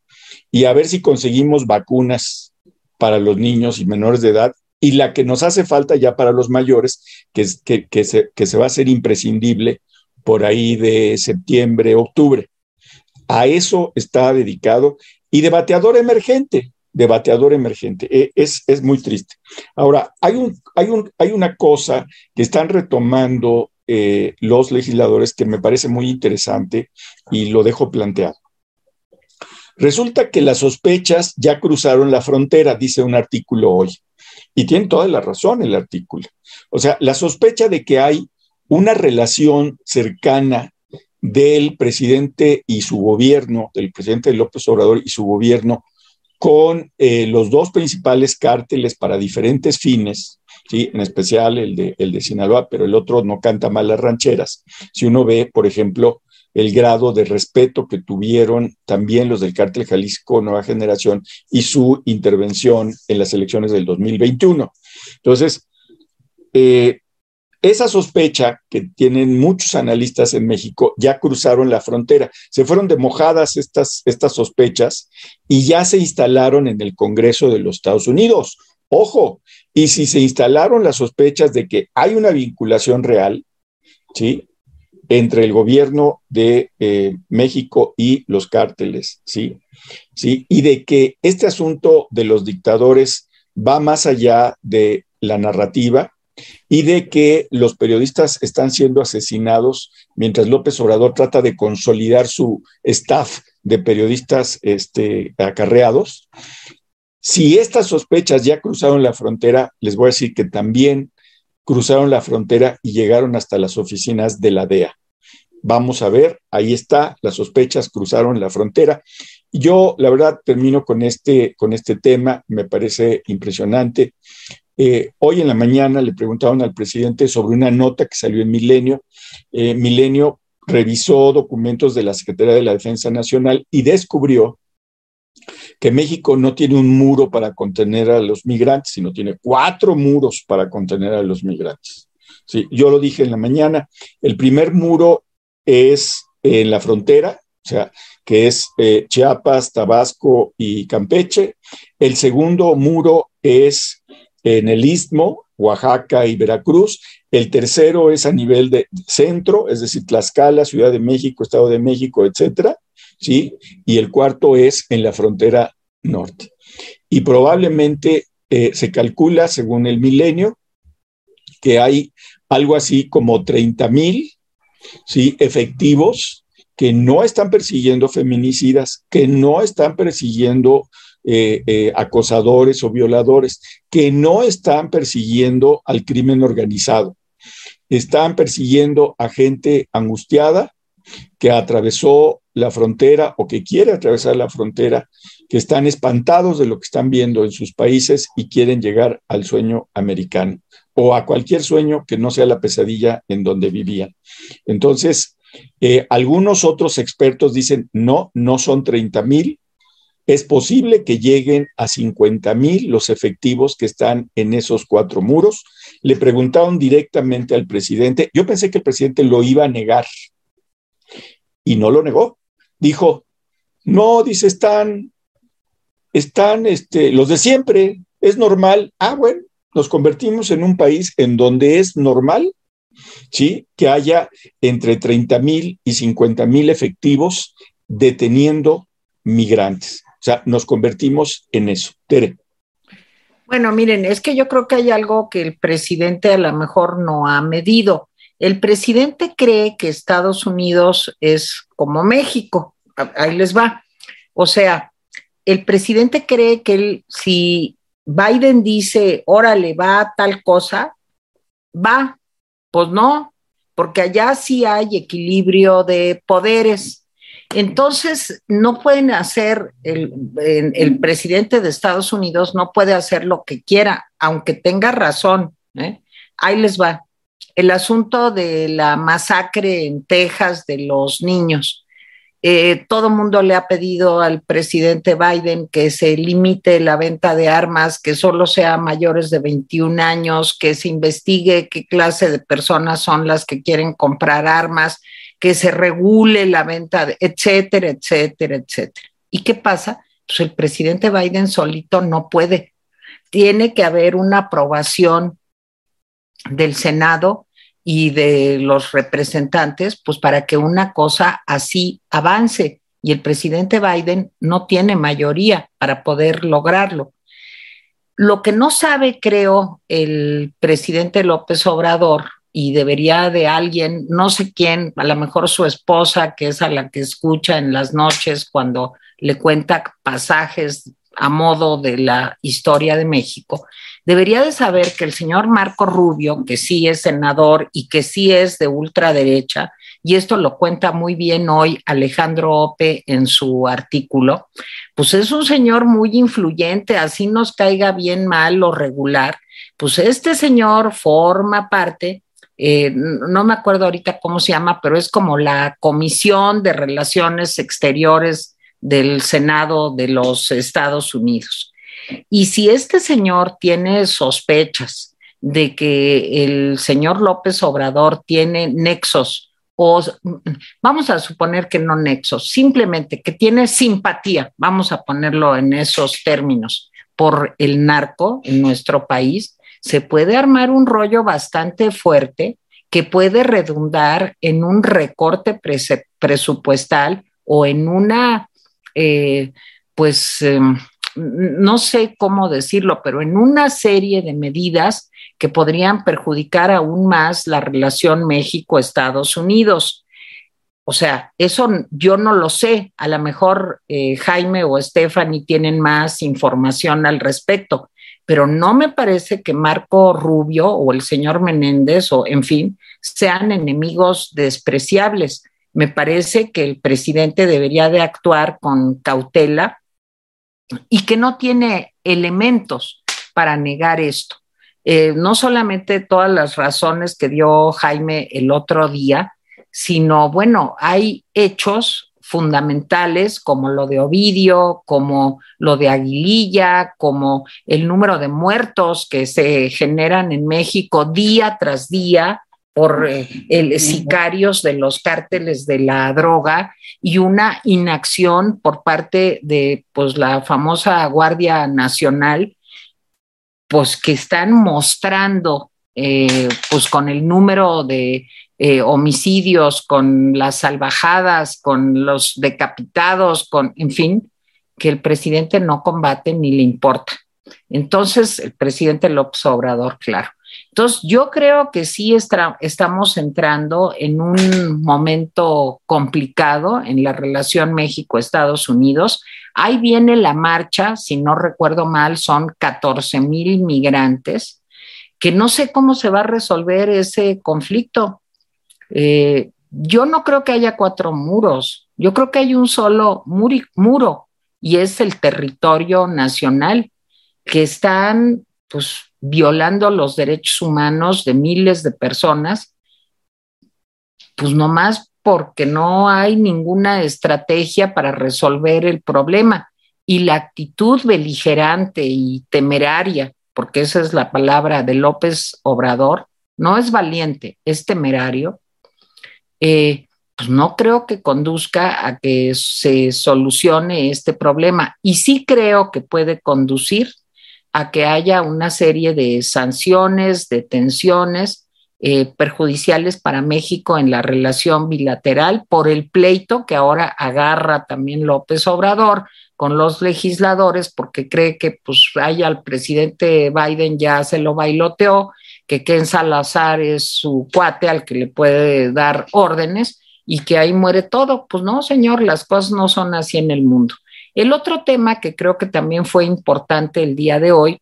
Y a ver si conseguimos vacunas para los niños y menores de edad y la que nos hace falta ya para los mayores, que, que, que, se, que se va a hacer imprescindible por ahí de septiembre, octubre. A eso está dedicado y de bateador emergente, de bateador emergente. E, es, es muy triste. Ahora, hay, un, hay, un, hay una cosa que están retomando eh, los legisladores que me parece muy interesante y lo dejo planteado. Resulta que las sospechas ya cruzaron la frontera, dice un artículo hoy. Y tiene toda la razón el artículo. O sea, la sospecha de que hay una relación cercana del presidente y su gobierno, del presidente López Obrador y su gobierno, con eh, los dos principales cárteles para diferentes fines, en especial el de, el de Sinaloa, pero el otro no canta mal las rancheras. Si uno ve, por ejemplo, el grado de respeto que tuvieron también los del cártel Jalisco Nueva Generación y su intervención en las elecciones del 2021. Entonces, eh, esa sospecha que tienen muchos analistas en México ya cruzaron la frontera. Se fueron de mojadas estas, estas sospechas y ya se instalaron en el Congreso de los Estados Unidos. Ojo, y si se instalaron las sospechas de que hay una vinculación real, ¿sí? Entre el gobierno de eh, México y los cárteles, ¿sí? ¿sí? Y de que este asunto de los dictadores va más allá de la narrativa, y de que los periodistas están siendo asesinados mientras López Obrador trata de consolidar su staff de periodistas este, acarreados. Si estas sospechas ya cruzaron la frontera, les voy a decir que también cruzaron la frontera y llegaron hasta las oficinas de la DEA. Vamos a ver, ahí está, las sospechas cruzaron la frontera. Yo, la verdad, termino con este, con este tema, me parece impresionante. Eh, hoy en la mañana le preguntaron al presidente sobre una nota que salió en Milenio. Eh, Milenio revisó documentos de la Secretaría de la Defensa Nacional y descubrió que México no tiene un muro para contener a los migrantes, sino tiene cuatro muros para contener a los migrantes. Sí, yo lo dije en la mañana, el primer muro es en la frontera, o sea, que es eh, Chiapas, Tabasco y Campeche. El segundo muro es en el Istmo, Oaxaca y Veracruz. El tercero es a nivel de centro, es decir, Tlaxcala, Ciudad de México, Estado de México, etcétera. ¿Sí? Y el cuarto es en la frontera norte. Y probablemente eh, se calcula, según el milenio, que hay algo así como 30 mil ¿sí? efectivos que no están persiguiendo feminicidas, que no están persiguiendo eh, eh, acosadores o violadores, que no están persiguiendo al crimen organizado, están persiguiendo a gente angustiada que atravesó la frontera o que quiere atravesar la frontera, que están espantados de lo que están viendo en sus países y quieren llegar al sueño americano o a cualquier sueño que no sea la pesadilla en donde vivían. Entonces, eh, algunos otros expertos dicen, no, no son 30 mil, es posible que lleguen a 50 mil los efectivos que están en esos cuatro muros. Le preguntaron directamente al presidente, yo pensé que el presidente lo iba a negar y no lo negó. Dijo, no, dice, están, están este, los de siempre, es normal. Ah, bueno, nos convertimos en un país en donde es normal, ¿sí? Que haya entre 30 mil y 50 mil efectivos deteniendo migrantes. O sea, nos convertimos en eso. Tere. Bueno, miren, es que yo creo que hay algo que el presidente a lo mejor no ha medido. El presidente cree que Estados Unidos es como México. Ahí les va. O sea, el presidente cree que él, si Biden dice, órale, va tal cosa, va. Pues no, porque allá sí hay equilibrio de poderes. Entonces, no pueden hacer, el, el, presidente de Estados Unidos no puede hacer lo que quiera, aunque tenga razón. ¿eh? Ahí les va. El asunto de la masacre en Texas de los niños. Eh, todo mundo le ha pedido al presidente Biden que se limite la venta de armas, que solo sea mayores de 21 años, que se investigue qué clase de personas son las que quieren comprar armas, que se regule la venta, etcétera, etcétera, etcétera. ¿Y qué pasa? Pues el presidente Biden solito no puede. Tiene que haber una aprobación del Senado y de los representantes, pues para que una cosa así avance. Y el presidente Biden no tiene mayoría para poder lograrlo. Lo que no sabe, creo, el presidente López Obrador, y debería de alguien, no sé quién, a lo mejor su esposa, que es a la que escucha en las noches cuando le cuenta pasajes a modo de la historia de México, debería de saber que el señor Marco Rubio, que sí es senador y que sí es de ultraderecha, y esto lo cuenta muy bien hoy Alejandro Ope en su artículo, pues es un señor muy influyente, así nos caiga bien mal o regular, pues este señor forma parte eh, no me acuerdo ahorita cómo se llama, pero es como la Comisión de Relaciones Exteriores del Senado de los Estados Unidos. Y si este señor tiene sospechas de que el señor López Obrador tiene nexos, o vamos a suponer que no nexos, simplemente que tiene simpatía, vamos a ponerlo en esos términos, por el narco en nuestro país, se puede armar un rollo bastante fuerte que puede redundar en un recorte presupuestal o en una, eh, pues, em, no sé cómo decirlo, pero en una serie de medidas que podrían perjudicar aún más la relación México-Estados Unidos. O sea, eso yo no lo sé. A lo mejor eh, Jaime o Stephanie tienen más información al respecto, pero no me parece que Marco Rubio o el señor Menéndez o, en fin, sean enemigos despreciables. Me parece que el presidente debería de actuar con cautela y que no tiene elementos para negar esto. Eh, no solamente todas las razones que dio Jaime el otro día, sino, bueno, hay hechos fundamentales como lo de Ovidio, como lo de Aguililla, como el número de muertos que se generan en México día tras día por eh, el, sicarios de los cárteles de la droga y una inacción por parte de pues, la famosa Guardia Nacional, pues que están mostrando eh, pues con el número de eh, homicidios, con las salvajadas, con los decapitados, con, en fin, que el presidente no combate ni le importa. Entonces, el presidente López Obrador, claro. Entonces, yo creo que sí estamos entrando en un momento complicado en la relación México-Estados Unidos. Ahí viene la marcha, si no recuerdo mal, son 14 mil migrantes, que no sé cómo se va a resolver ese conflicto. Eh, yo no creo que haya cuatro muros, yo creo que hay un solo muro y es el territorio nacional que están pues violando los derechos humanos de miles de personas, pues nomás porque no hay ninguna estrategia para resolver el problema. Y la actitud beligerante y temeraria, porque esa es la palabra de López Obrador, no es valiente, es temerario, eh, pues no creo que conduzca a que se solucione este problema. Y sí creo que puede conducir a que haya una serie de sanciones, de tensiones eh, perjudiciales para México en la relación bilateral por el pleito que ahora agarra también López Obrador con los legisladores porque cree que pues haya al presidente Biden ya se lo bailoteó, que Ken Salazar es su cuate al que le puede dar órdenes y que ahí muere todo. Pues no, señor, las cosas no son así en el mundo. El otro tema que creo que también fue importante el día de hoy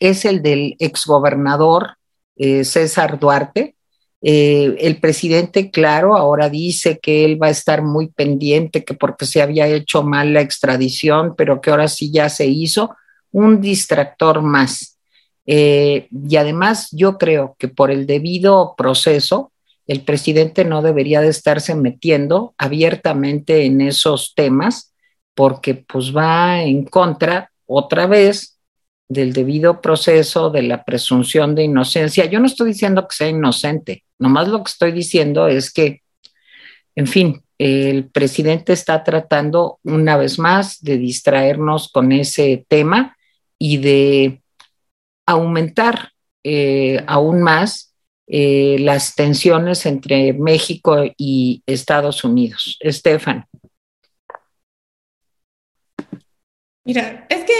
es el del exgobernador eh, César Duarte. Eh, el presidente, claro, ahora dice que él va a estar muy pendiente, que porque se había hecho mal la extradición, pero que ahora sí ya se hizo, un distractor más. Eh, y además yo creo que por el debido proceso, el presidente no debería de estarse metiendo abiertamente en esos temas porque pues va en contra otra vez del debido proceso de la presunción de inocencia. Yo no estoy diciendo que sea inocente, nomás lo que estoy diciendo es que, en fin, el presidente está tratando una vez más de distraernos con ese tema y de aumentar eh, aún más eh, las tensiones entre México y Estados Unidos. Estefan. Mira, es que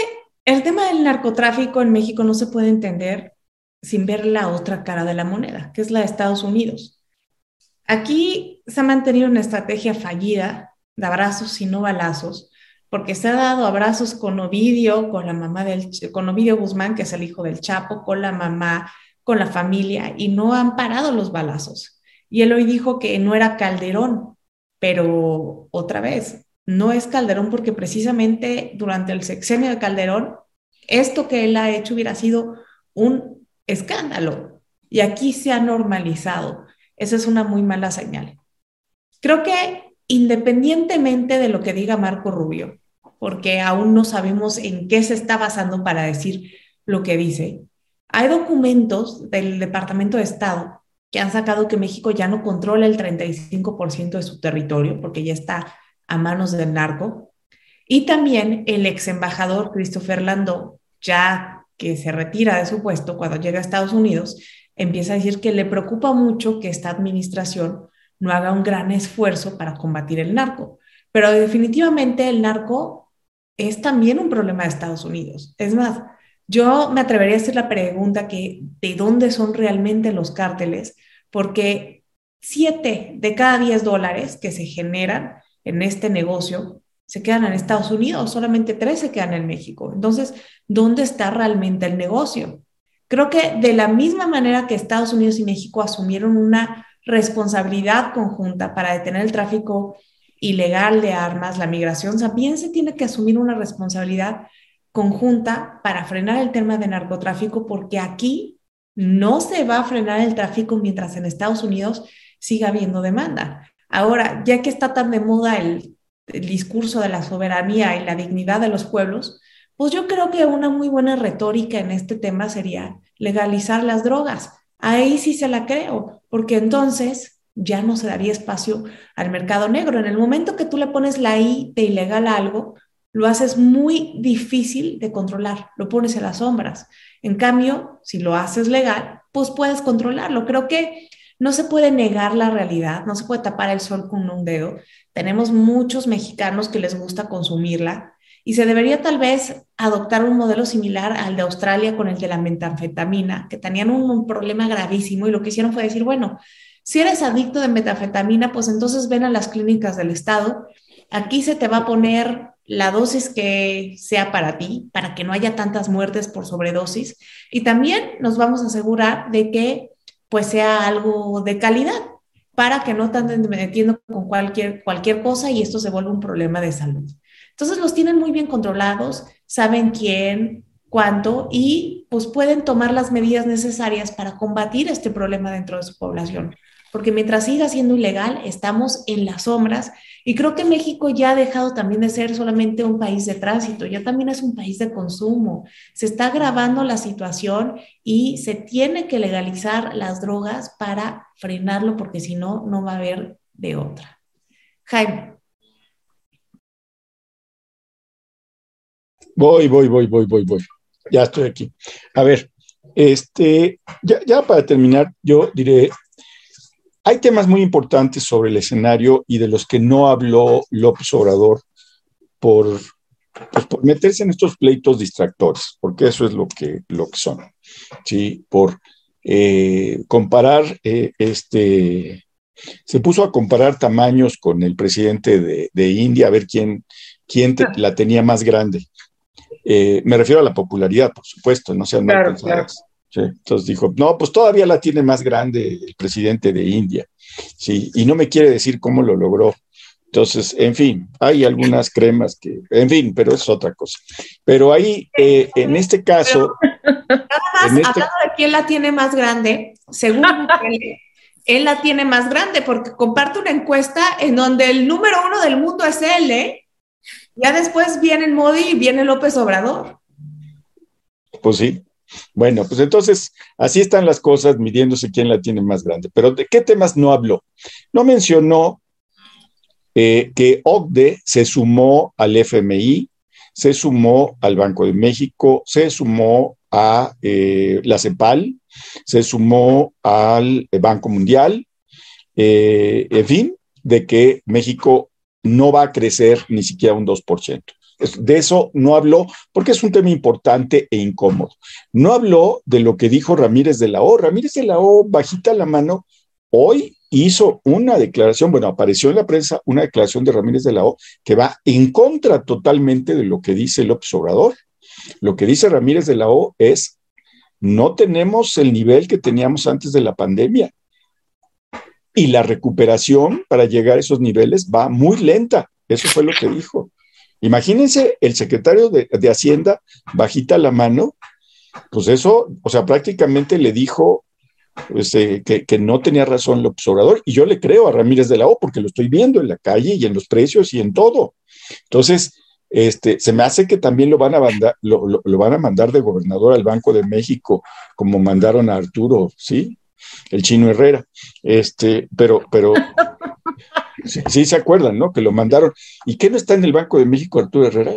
el tema del narcotráfico en México no se puede entender sin ver la otra cara de la moneda, que es la de Estados Unidos. Aquí se ha mantenido una estrategia fallida de abrazos y no balazos, porque se ha dado abrazos con Ovidio, con la mamá del, con Ovidio Guzmán, que es el hijo del Chapo, con la mamá, con la familia, y no han parado los balazos. Y él hoy dijo que no era Calderón, pero otra vez, no es Calderón porque precisamente durante el sexenio de Calderón, esto que él ha hecho hubiera sido un escándalo y aquí se ha normalizado. Esa es una muy mala señal. Creo que independientemente de lo que diga Marco Rubio, porque aún no sabemos en qué se está basando para decir lo que dice, hay documentos del Departamento de Estado que han sacado que México ya no controla el 35% de su territorio porque ya está a manos del narco. Y también el ex embajador Christopher Landau, ya que se retira de su puesto cuando llega a Estados Unidos, empieza a decir que le preocupa mucho que esta administración no haga un gran esfuerzo para combatir el narco. Pero definitivamente el narco es también un problema de Estados Unidos. Es más, yo me atrevería a hacer la pregunta que de dónde son realmente los cárteles, porque siete de cada diez dólares que se generan en este negocio se quedan en Estados Unidos, solamente tres se quedan en México. Entonces, ¿dónde está realmente el negocio? Creo que de la misma manera que Estados Unidos y México asumieron una responsabilidad conjunta para detener el tráfico ilegal de armas, la migración, también se tiene que asumir una responsabilidad conjunta para frenar el tema de narcotráfico, porque aquí no se va a frenar el tráfico mientras en Estados Unidos siga habiendo demanda. Ahora, ya que está tan de moda el, discurso de la soberanía y la dignidad de los pueblos, pues yo creo que una muy buena retórica en este tema sería legalizar las drogas. Ahí sí se la creo, porque entonces ya no se daría espacio al mercado negro. En el momento que tú le pones la I de ilegal a algo, lo haces muy difícil de controlar, lo pones en las sombras. En cambio, si lo haces legal, pues puedes controlarlo. Creo que no se puede negar la realidad, no se puede tapar el sol con un dedo. Tenemos muchos mexicanos que les gusta consumirla y se debería tal vez adoptar un modelo similar al de Australia con el de la metanfetamina, que tenían un, problema gravísimo y lo que hicieron fue decir, bueno, si eres adicto de metanfetamina, pues entonces ven a las clínicas del Estado, aquí se te va a poner la dosis que sea para ti, para que no haya tantas muertes por sobredosis, y también nos vamos a asegurar de que pues sea algo de calidad, para que no anden metiendo con cualquier, cualquier cosa y esto se vuelva un problema de salud. Entonces los tienen muy bien controlados, saben quién, cuánto y pues pueden tomar las medidas necesarias para combatir este problema dentro de su población. Porque mientras siga siendo ilegal, estamos en las sombras y creo que México ya ha dejado también de ser solamente un país de tránsito, ya también es un país de consumo. Se está agravando la situación y se tiene que legalizar las drogas para frenarlo porque si no, no va a haber de otra. Jaime. Voy, voy, voy, voy, voy, voy. Ya estoy aquí. A ver, este, ya, para terminar, yo diré, hay temas muy importantes sobre el escenario y de los que no habló López Obrador por, pues, por meterse en estos pleitos distractores, porque eso es lo que, lo que son. ¿sí? Por eh, comparar, eh, este, se puso a comparar tamaños con el presidente de, India, a ver quién, quién la tenía más grande. Eh, me refiero a la popularidad, por supuesto, no sean mal Entonces dijo, no, pues todavía la tiene más grande el presidente de India, ¿sí? Y no me quiere decir cómo lo logró. Entonces, en fin, hay algunas cremas que, en fin, pero es otra cosa. Pero ahí, eh, en este caso... nada más, este hablando de quién la tiene más grande, según él, él la tiene más grande, porque comparte una encuesta en donde el número uno del mundo es él, ¿eh? Ya después viene Modi y viene López Obrador. Pues sí. Bueno, pues entonces así están las cosas midiéndose quién la tiene más grande. Pero ¿de qué temas no habló? No mencionó eh, que OCDE se sumó al FMI, se sumó al Banco de México, se sumó a eh, la CEPAL, se sumó al Banco Mundial, eh, en fin, de que México no va a crecer ni siquiera un 2%. De eso no habló porque es un tema importante e incómodo. No habló de lo que dijo Ramírez de la O. Ramírez de la O, bajita la mano, hoy hizo una declaración, bueno, apareció en la prensa una declaración de Ramírez de la O que va en contra totalmente de lo que dice López Obrador. Lo que dice Ramírez de la O es, no tenemos el nivel que teníamos antes de la pandemia y la recuperación para llegar a esos niveles va muy lenta. Eso fue lo que dijo. Imagínense el secretario de, Hacienda bajita la mano, pues eso, o sea, prácticamente le dijo pues, eh, que, no tenía razón López Obrador, y yo le creo a Ramírez de la O porque lo estoy viendo en la calle y en los precios y en todo. Entonces, este, se me hace que también lo van a mandar, lo, lo van a mandar de gobernador al Banco de México, como mandaron a Arturo, ¿sí? el chino Herrera. Este, pero, pero sí, se acuerdan, ¿no? Que lo mandaron. ¿Y qué no está en el Banco de México Arturo Herrera?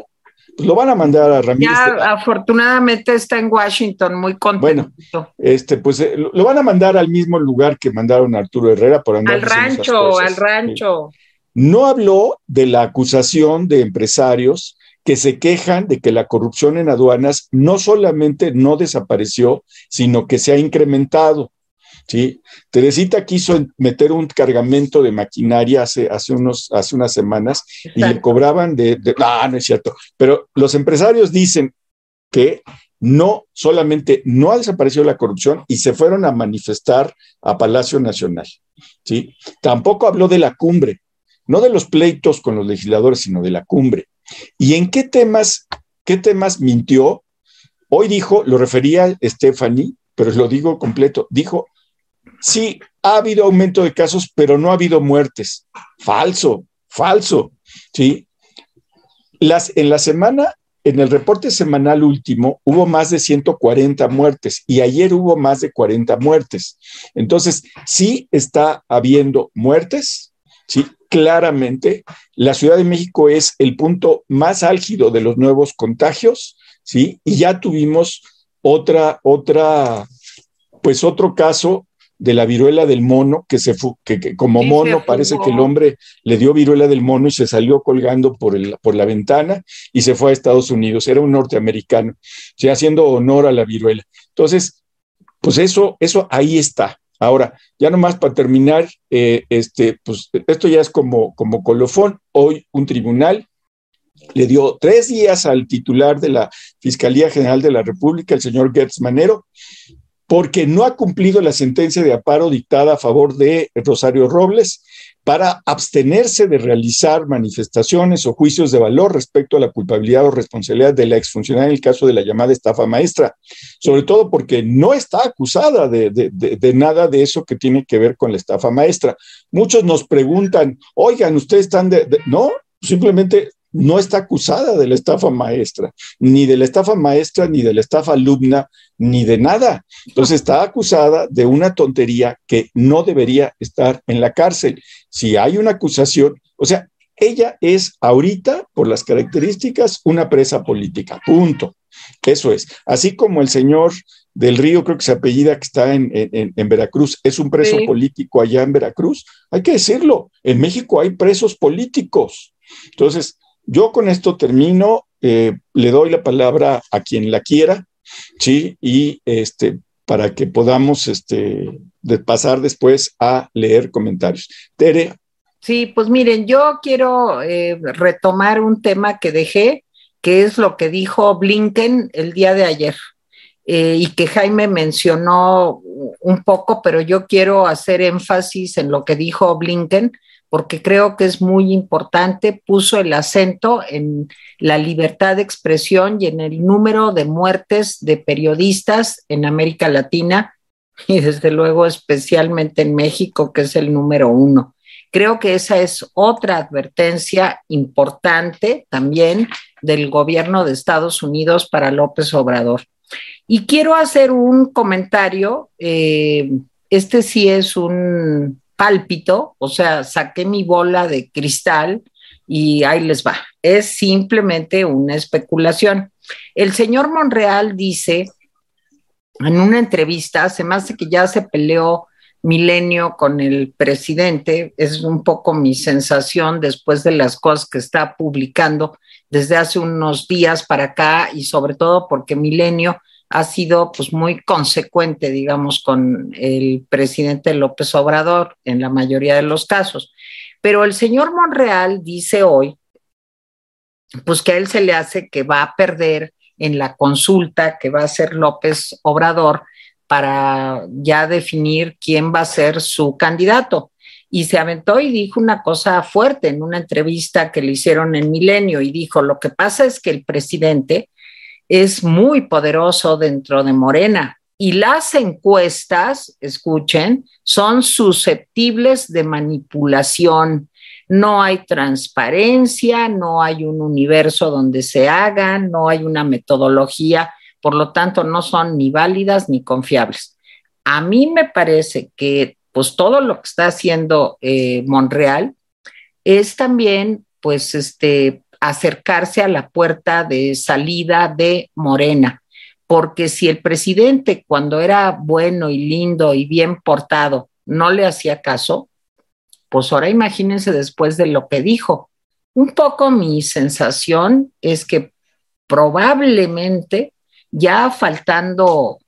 Pues lo van a mandar a Ramírez. Ya, afortunadamente está en Washington, muy contento. Bueno, este, pues eh, lo van a mandar al mismo lugar que mandaron a Arturo Herrera por andar. Al rancho, al rancho. No habló de la acusación de empresarios que se quejan de que la corrupción en aduanas no solamente no desapareció, sino que se ha incrementado. ¿Sí? Teresita quiso meter un cargamento de maquinaria hace, hace, unos, hace unas semanas y le cobraban de, de... Ah, no es cierto. Pero los empresarios dicen que no solamente no ha desaparecido la corrupción y se fueron a manifestar a Palacio Nacional. ¿sí? Tampoco habló de la cumbre, no de los pleitos con los legisladores, sino de la cumbre. ¿Y en qué temas, qué temas mintió? Hoy dijo, lo refería Stephanie, pero lo digo completo, dijo, sí, ha habido aumento de casos, pero no ha habido muertes. Falso, falso, ¿sí? Las, en la semana en el reporte semanal último hubo más de 140 muertes y ayer hubo más de 40 muertes. Entonces, sí está habiendo muertes, sí, claramente. La Ciudad de México es el punto más álgido de los nuevos contagios, sí, y ya tuvimos otra, otra, pues otro caso de la viruela del mono, que se fue, que, como mono parece que el hombre le dio viruela del mono y se salió colgando por, el, por la ventana y se fue a Estados Unidos. Era un norteamericano, sí, haciendo honor a la viruela. Entonces, pues eso, eso ahí está. Ahora, ya nomás para terminar, eh, este, pues esto ya es como, como colofón. Hoy un tribunal le dio tres días al titular de la Fiscalía General de la República, el señor Gertz Manero, porque no ha cumplido la sentencia de aparo dictada a favor de Rosario Robles para abstenerse de realizar manifestaciones o juicios de valor respecto a la culpabilidad o responsabilidad de la exfuncionaria en el caso de la llamada estafa maestra, sobre todo porque no está acusada de, nada de eso que tiene que ver con la estafa maestra. Muchos nos preguntan, oigan, ustedes están de... no, simplemente no está acusada de la estafa maestra, ni de la estafa maestra, ni de la estafa alumna, ni de nada. Entonces está acusada de una tontería que no debería estar en la cárcel. Si hay una acusación, o sea, ella es ahorita, por las características, una presa política. Punto. Eso es. Así como el señor del Río, creo que se apellida que está en, Veracruz, es un preso político allá en Veracruz. Hay que decirlo, en México hay presos políticos. Entonces, yo con esto termino, eh, le doy la palabra a quien la quiera, ¿sí? Y este, para que podamos este, pasar después a leer comentarios. Tere. Sí, pues miren, yo quiero eh, retomar un tema que dejé, que es lo que dijo Blinken el día de ayer. Eh, y que Jaime mencionó un poco, pero yo quiero hacer énfasis en lo que dijo Blinken, porque creo que es muy importante, puso el acento en la libertad de expresión y en el número de muertes de periodistas en América Latina y desde luego especialmente en México, que es el número uno. Creo que esa es otra advertencia importante también del gobierno de Estados Unidos para López Obrador. Y quiero hacer un comentario, eh, este sí es un pálpito, o sea, saqué mi bola de cristal y ahí les va. Es simplemente una especulación. El señor Monreal dice en una entrevista, se me hace que ya se peleó Milenio con el presidente, es un poco mi sensación después de las cosas que está publicando desde hace unos días para acá y sobre todo porque Milenio ha sido pues muy consecuente, digamos, con el presidente López Obrador en la mayoría de los casos. Pero el señor Monreal dice hoy, pues que a él se le hace que va a perder en la consulta que va a hacer López Obrador para ya definir quién va a ser su candidato. Y se aventó y dijo una cosa fuerte en una entrevista que le hicieron en Milenio y dijo, lo que pasa es que el presidente es muy poderoso dentro de Morena. Y las encuestas, escuchen, son susceptibles de manipulación. No hay transparencia, no hay un universo donde se hagan, no hay una metodología, por lo tanto no son ni válidas ni confiables. A mí me parece que pues todo lo que está haciendo eh, Monreal es también pues este acercarse a la puerta de salida de Morena, porque si el presidente cuando era bueno y lindo y bien portado no le hacía caso, pues ahora imagínense después de lo que dijo. Un poco mi sensación es que probablemente ya faltando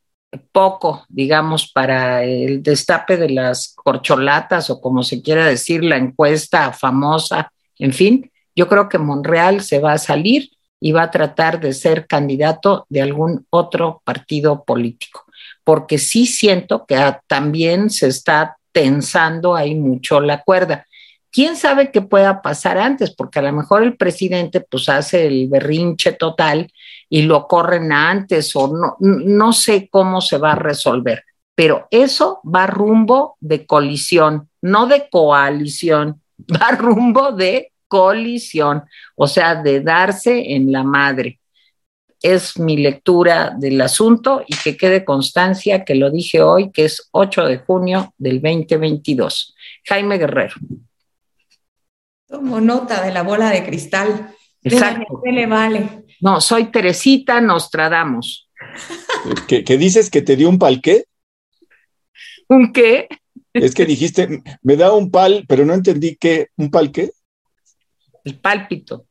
poco, digamos, para el destape de las corcholatas o como se quiera decir, la encuesta famosa, en fin, yo creo que Monreal se va a salir y va a tratar de ser candidato de algún otro partido político, porque sí siento que también se está tensando ahí mucho la cuerda. ¿Quién sabe qué pueda pasar antes? Porque a lo mejor el presidente pues hace el berrinche total y lo corren antes o no, no sé cómo se va a resolver, pero eso va rumbo de colisión, no de coalición, va rumbo de colisión, o sea, de darse en la madre. Es mi lectura del asunto y que quede constancia que lo dije hoy, que es 8 de junio del 2022. Jaime Guerrero. Tomo nota de la bola de cristal. Exacto. ¿Qué le vale? No, soy Teresita Nostradamus. ¿Qué, dices que te dio un pal qué? ¿Un qué? Es que dijiste, me da un pal, pero no entendí qué, ¿un pal qué? El pálpito.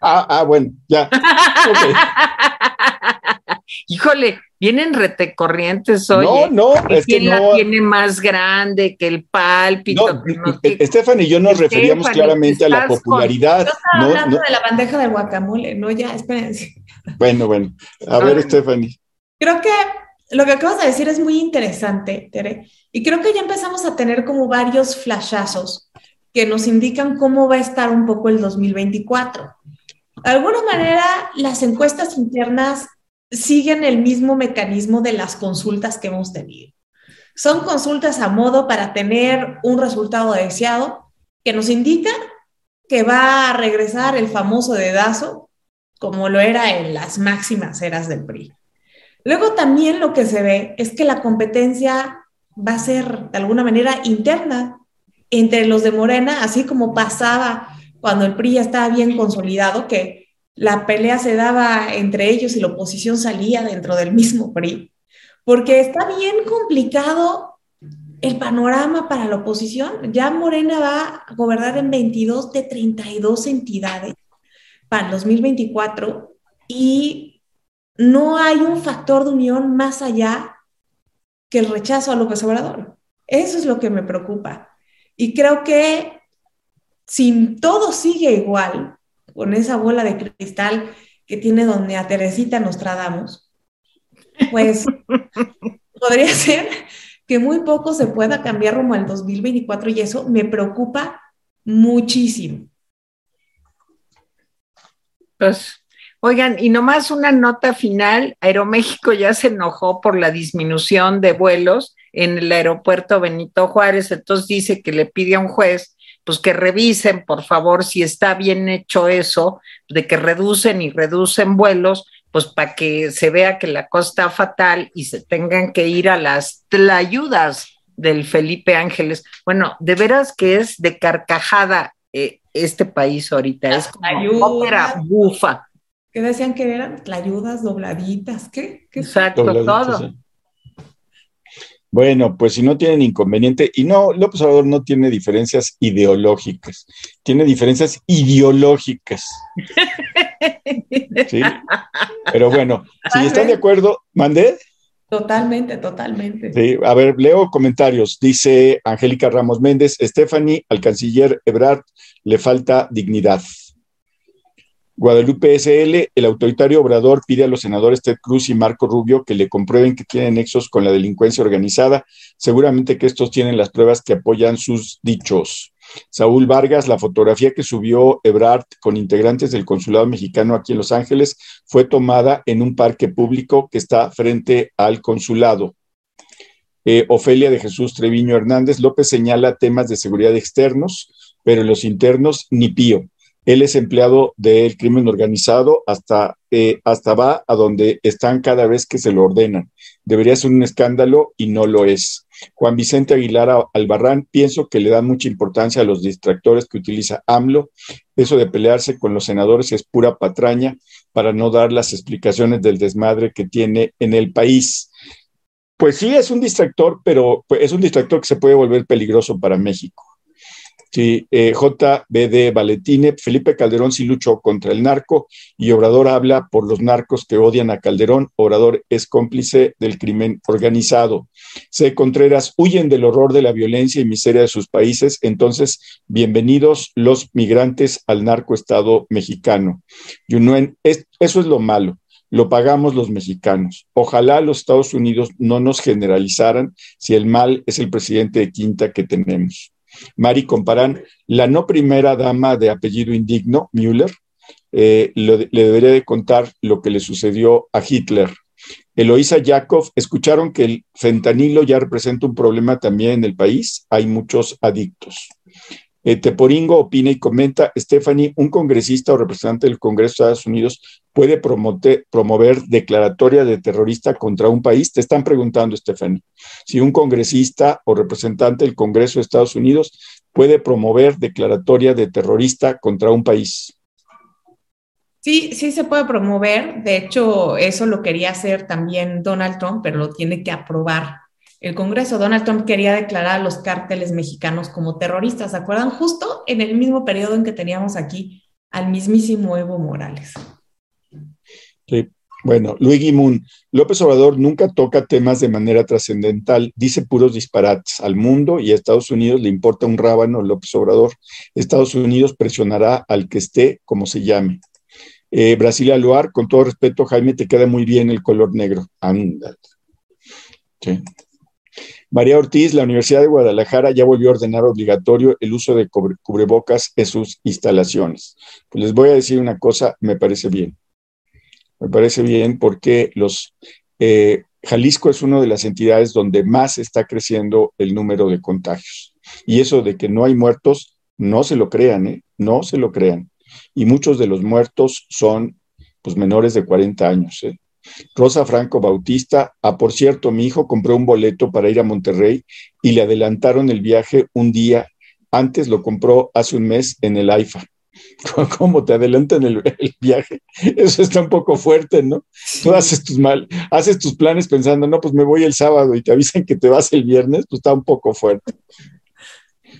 Ah, ah, bueno, ya. Híjole, vienen retecorrientes hoy. No, no, es que la tiene más grande que el pálpito? No, Estefan y yo nos referíamos claramente a la popularidad. Yo estaba hablando de la bandeja del guacamole, no, ya, espérense. Bueno, bueno. A ver, Stephanie. Creo que lo que acabas de decir es muy interesante, Tere, y creo que ya empezamos a tener como varios flashazos que nos indican cómo va a estar un poco el 2024. De alguna manera, las encuestas internas siguen el mismo mecanismo de las consultas que hemos tenido. Son consultas a modo para tener un resultado deseado que nos indica que va a regresar el famoso dedazo como lo era en las máximas eras del PRI. Luego también lo que se ve es que la competencia va a ser de alguna manera interna entre los de Morena, así como pasaba cuando el PRI ya estaba bien consolidado, que la pelea se daba entre ellos y la oposición salía dentro del mismo PRI, porque está bien complicado el panorama para la oposición. Ya Morena va a gobernar en 22 de 32 entidades para el 2024 y no hay un factor de unión más allá que el rechazo a López Obrador. Eso es lo que me preocupa. Y creo que si todo sigue igual, con esa bola de cristal que tiene donde a Teresita nos tradamos, pues podría ser que muy poco se pueda cambiar rumbo al 2024 y eso me preocupa muchísimo. Pues, oigan, y nomás una nota final, Aeroméxico ya se enojó por la disminución de vuelos en el aeropuerto Benito Juárez, entonces dice que le pide a un juez pues que revisen, por favor, si está bien hecho eso, de que reducen y reducen vuelos, pues para que se vea que la cosa está fatal y se tengan que ir a las ayudas del Felipe Ángeles. Bueno, de veras que es de carcajada eh, este país ahorita, es como ópera bufa. ¿Qué decían que eran? Tlayudas dobladitas, ¿qué? Exacto, todo. Bueno, pues si no tienen inconveniente, y no, López Obrador no tiene diferencias ideológicas, tiene diferencias ideológicas. ¿Sí? Pero bueno, si están de acuerdo, mandé. Totalmente, totalmente. Sí, a ver, leo comentarios. Dice Angélica Ramos Méndez, Stephanie, al canciller Ebrard le falta dignidad. Guadalupe SL, el autoritario obrador pide a los senadores Ted Cruz y Marco Rubio que le comprueben que tienen nexos con la delincuencia organizada. Seguramente que estos tienen las pruebas que apoyan sus dichos. Saúl Vargas, la fotografía que subió Ebrard con integrantes del consulado mexicano aquí en Los Ángeles fue tomada en un parque público que está frente al consulado. Eh, Ofelia de Jesús Treviño Hernández López señala temas de seguridad externos, pero los internos ni pío. Él es empleado del crimen organizado hasta, eh, hasta va a donde están cada vez que se lo ordenan. Debería ser un escándalo y no lo es. Juan Vicente Aguilar Albarrán, pienso que le da mucha importancia a los distractores que utiliza AMLO. Eso de pelearse con los senadores es pura patraña para no dar las explicaciones del desmadre que tiene en el país. Pues sí, es un distractor, pero pues, es un distractor que se puede volver peligroso para México. Sí, eh, JBD Valetine, Felipe Calderón sí luchó contra el narco y Obrador habla por los narcos que odian a Calderón. Obrador es cómplice del crimen organizado. C. Contreras, huyen del horror de la violencia y miseria de sus países. Entonces, bienvenidos los migrantes al narcoestado mexicano. Yunuen, eso es lo malo lo pagamos los mexicanos. Ojalá los Estados Unidos no nos generalizaran si el mal es el presidente de quinta que tenemos. Mari Comparán, la no primera dama de apellido indigno, Müller, eh, le debería de contar lo que le sucedió a Hitler. Eloisa Yakov, escucharon que el fentanilo ya representa un problema también en el país. Hay muchos adictos. Eh, Teporingo opina y comenta, Stephanie, un congresista o representante del Congreso de Estados Unidos puede promover declaratoria de terrorista contra un país. Te están preguntando, Stephanie, si un congresista o representante del Congreso de Estados Unidos puede promover declaratoria de terrorista contra un país. Sí, sí se puede promover. De hecho, eso lo quería hacer también Donald Trump, pero lo tiene que aprobar el Congreso. Donald Trump quería declarar a los cárteles mexicanos como terroristas, ¿se acuerdan? Justo en el mismo periodo en que teníamos aquí al mismísimo Evo Morales. Sí. Bueno, Luis Guimún, López Obrador nunca toca temas de manera trascendental, dice puros disparates al mundo y a Estados Unidos le importa un rábano López Obrador. Estados Unidos presionará al que esté como se llame. Eh, Brasilia Loar, con todo respeto, Jaime, te queda muy bien el color negro. Sí. María Ortiz, la Universidad de Guadalajara ya volvió a ordenar obligatorio el uso de cubrebocas en sus instalaciones. Pues les voy a decir una cosa, me parece bien. Me parece bien porque eh, Jalisco es una de las entidades donde más está creciendo el número de contagios. Y eso de que no hay muertos, no se lo crean, ¿eh? no se lo crean. Y muchos de los muertos son pues menores de 40 años. ¿eh? Rosa Franco Bautista, ah, por cierto, mi hijo compró un boleto para ir a Monterrey y le adelantaron el viaje un día. Antes lo compró hace un mes en el AIFA. ¿Cómo te adelantan el, viaje? Eso está un poco fuerte, ¿no? Tú haces tus, mal, haces tus planes pensando, no, pues me voy el sábado y te avisan que te vas el viernes, pues está un poco fuerte.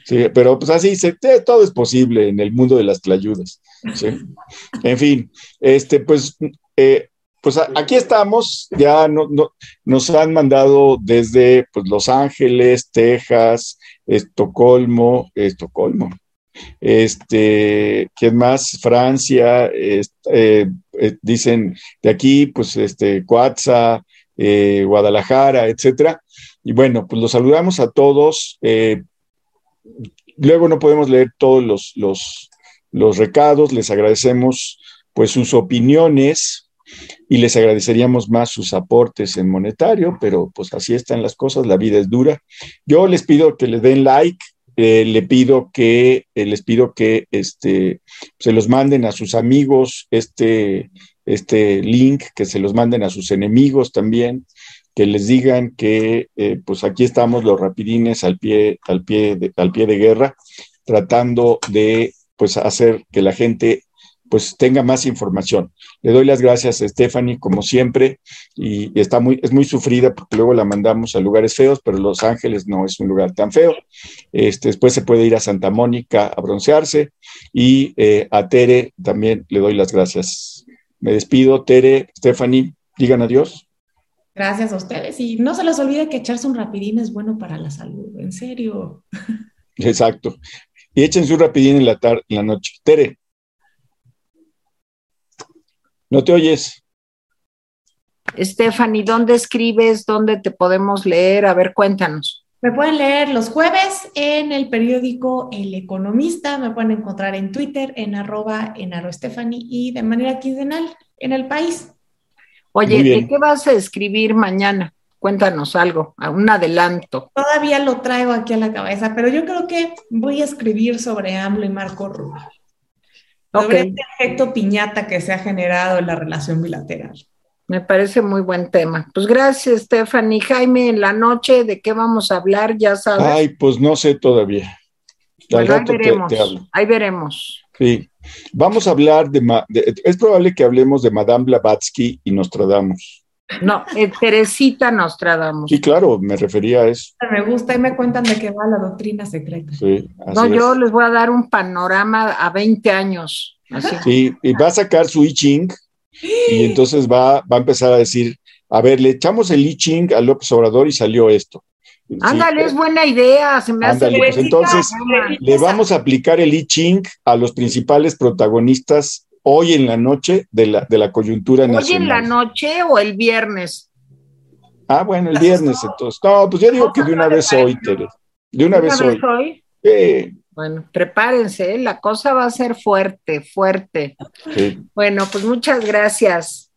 Sí, pero pues así, se, todo es posible en el mundo de las tlayudas. ¿sí? En fin, este, pues eh, pues aquí estamos, ya no, nos han mandado desde pues, Los Ángeles, Texas, Estocolmo, Estocolmo, este, ¿quién más? Francia, eh, eh, dicen de aquí, pues este, Coatza, eh, Guadalajara, etcétera. Y bueno, pues los saludamos a todos. luego no podemos leer todos los, los, los recados, les agradecemos pues sus opiniones, y les agradeceríamos más sus aportes en monetario, pero pues así están las cosas, la vida es dura. Yo les pido que le den like, eh, le pido que eh, les pido que este, se los manden a sus amigos este, este link, que se los manden a sus enemigos también, que les digan que eh, pues aquí estamos los rapidines al pie, al pie de, al pie de guerra, tratando de pues hacer que la gente pues tenga más información. Le doy las gracias a Stephanie, como siempre, y, está muy, es muy sufrida porque luego la mandamos a lugares feos, pero Los Ángeles no es un lugar tan feo. Este, después se puede ir a Santa Mónica a broncearse y eh, a Tere también le doy las gracias. Me despido, Tere, Stephanie, digan adiós. Gracias a ustedes y no se les olvide que echarse un rapidín es bueno para la salud, en serio. Exacto. Y échense un rapidín en la, tarde, en la noche. Tere. No te oyes. Stephanie, ¿dónde escribes? ¿Dónde te podemos leer? A ver, cuéntanos. Me pueden leer los jueves en el periódico El Economista, me pueden encontrar en Twitter, en arroba, en Stephanie y de manera quincenal en El País. Oye, ¿de qué vas a escribir mañana? Cuéntanos algo, un adelanto. Todavía lo traigo aquí a la cabeza, pero yo creo que voy a escribir sobre AMLO y Marco Rubio sobre este efecto piñata que se ha generado en la relación bilateral. Me parece muy buen tema. Pues gracias, Stephanie. Jaime, en la noche, ¿de qué vamos a hablar? Ya sabes. Ay, pues no sé todavía. ahí veremos. ahí veremos. Sí. Vamos a hablar de, Es probable que hablemos de Madame Blavatsky y Nostradamus. No, eh, Teresita Nostradamus. Sí, claro, me refería a eso. Me gusta y me cuentan de qué va la doctrina secreta. Sí, no, yo les voy a dar un panorama a 20 años. Sí, y va a sacar su I Ching y entonces va, va a empezar a decir, a ver, le echamos el I Ching a López Obrador y salió esto. Ándale, es buena idea, se me hace pues entonces le vamos a aplicar el I Ching a los principales protagonistas hoy en la noche de la, de la coyuntura nacional. ¿Hoy en la noche o el viernes? Ah, bueno, el viernes entonces. No, pues yo digo que de una vez hoy, Tere. De una, vez, hoy. Bueno, prepárense, ¿eh? la cosa va a ser fuerte, fuerte. Bueno, pues muchas gracias.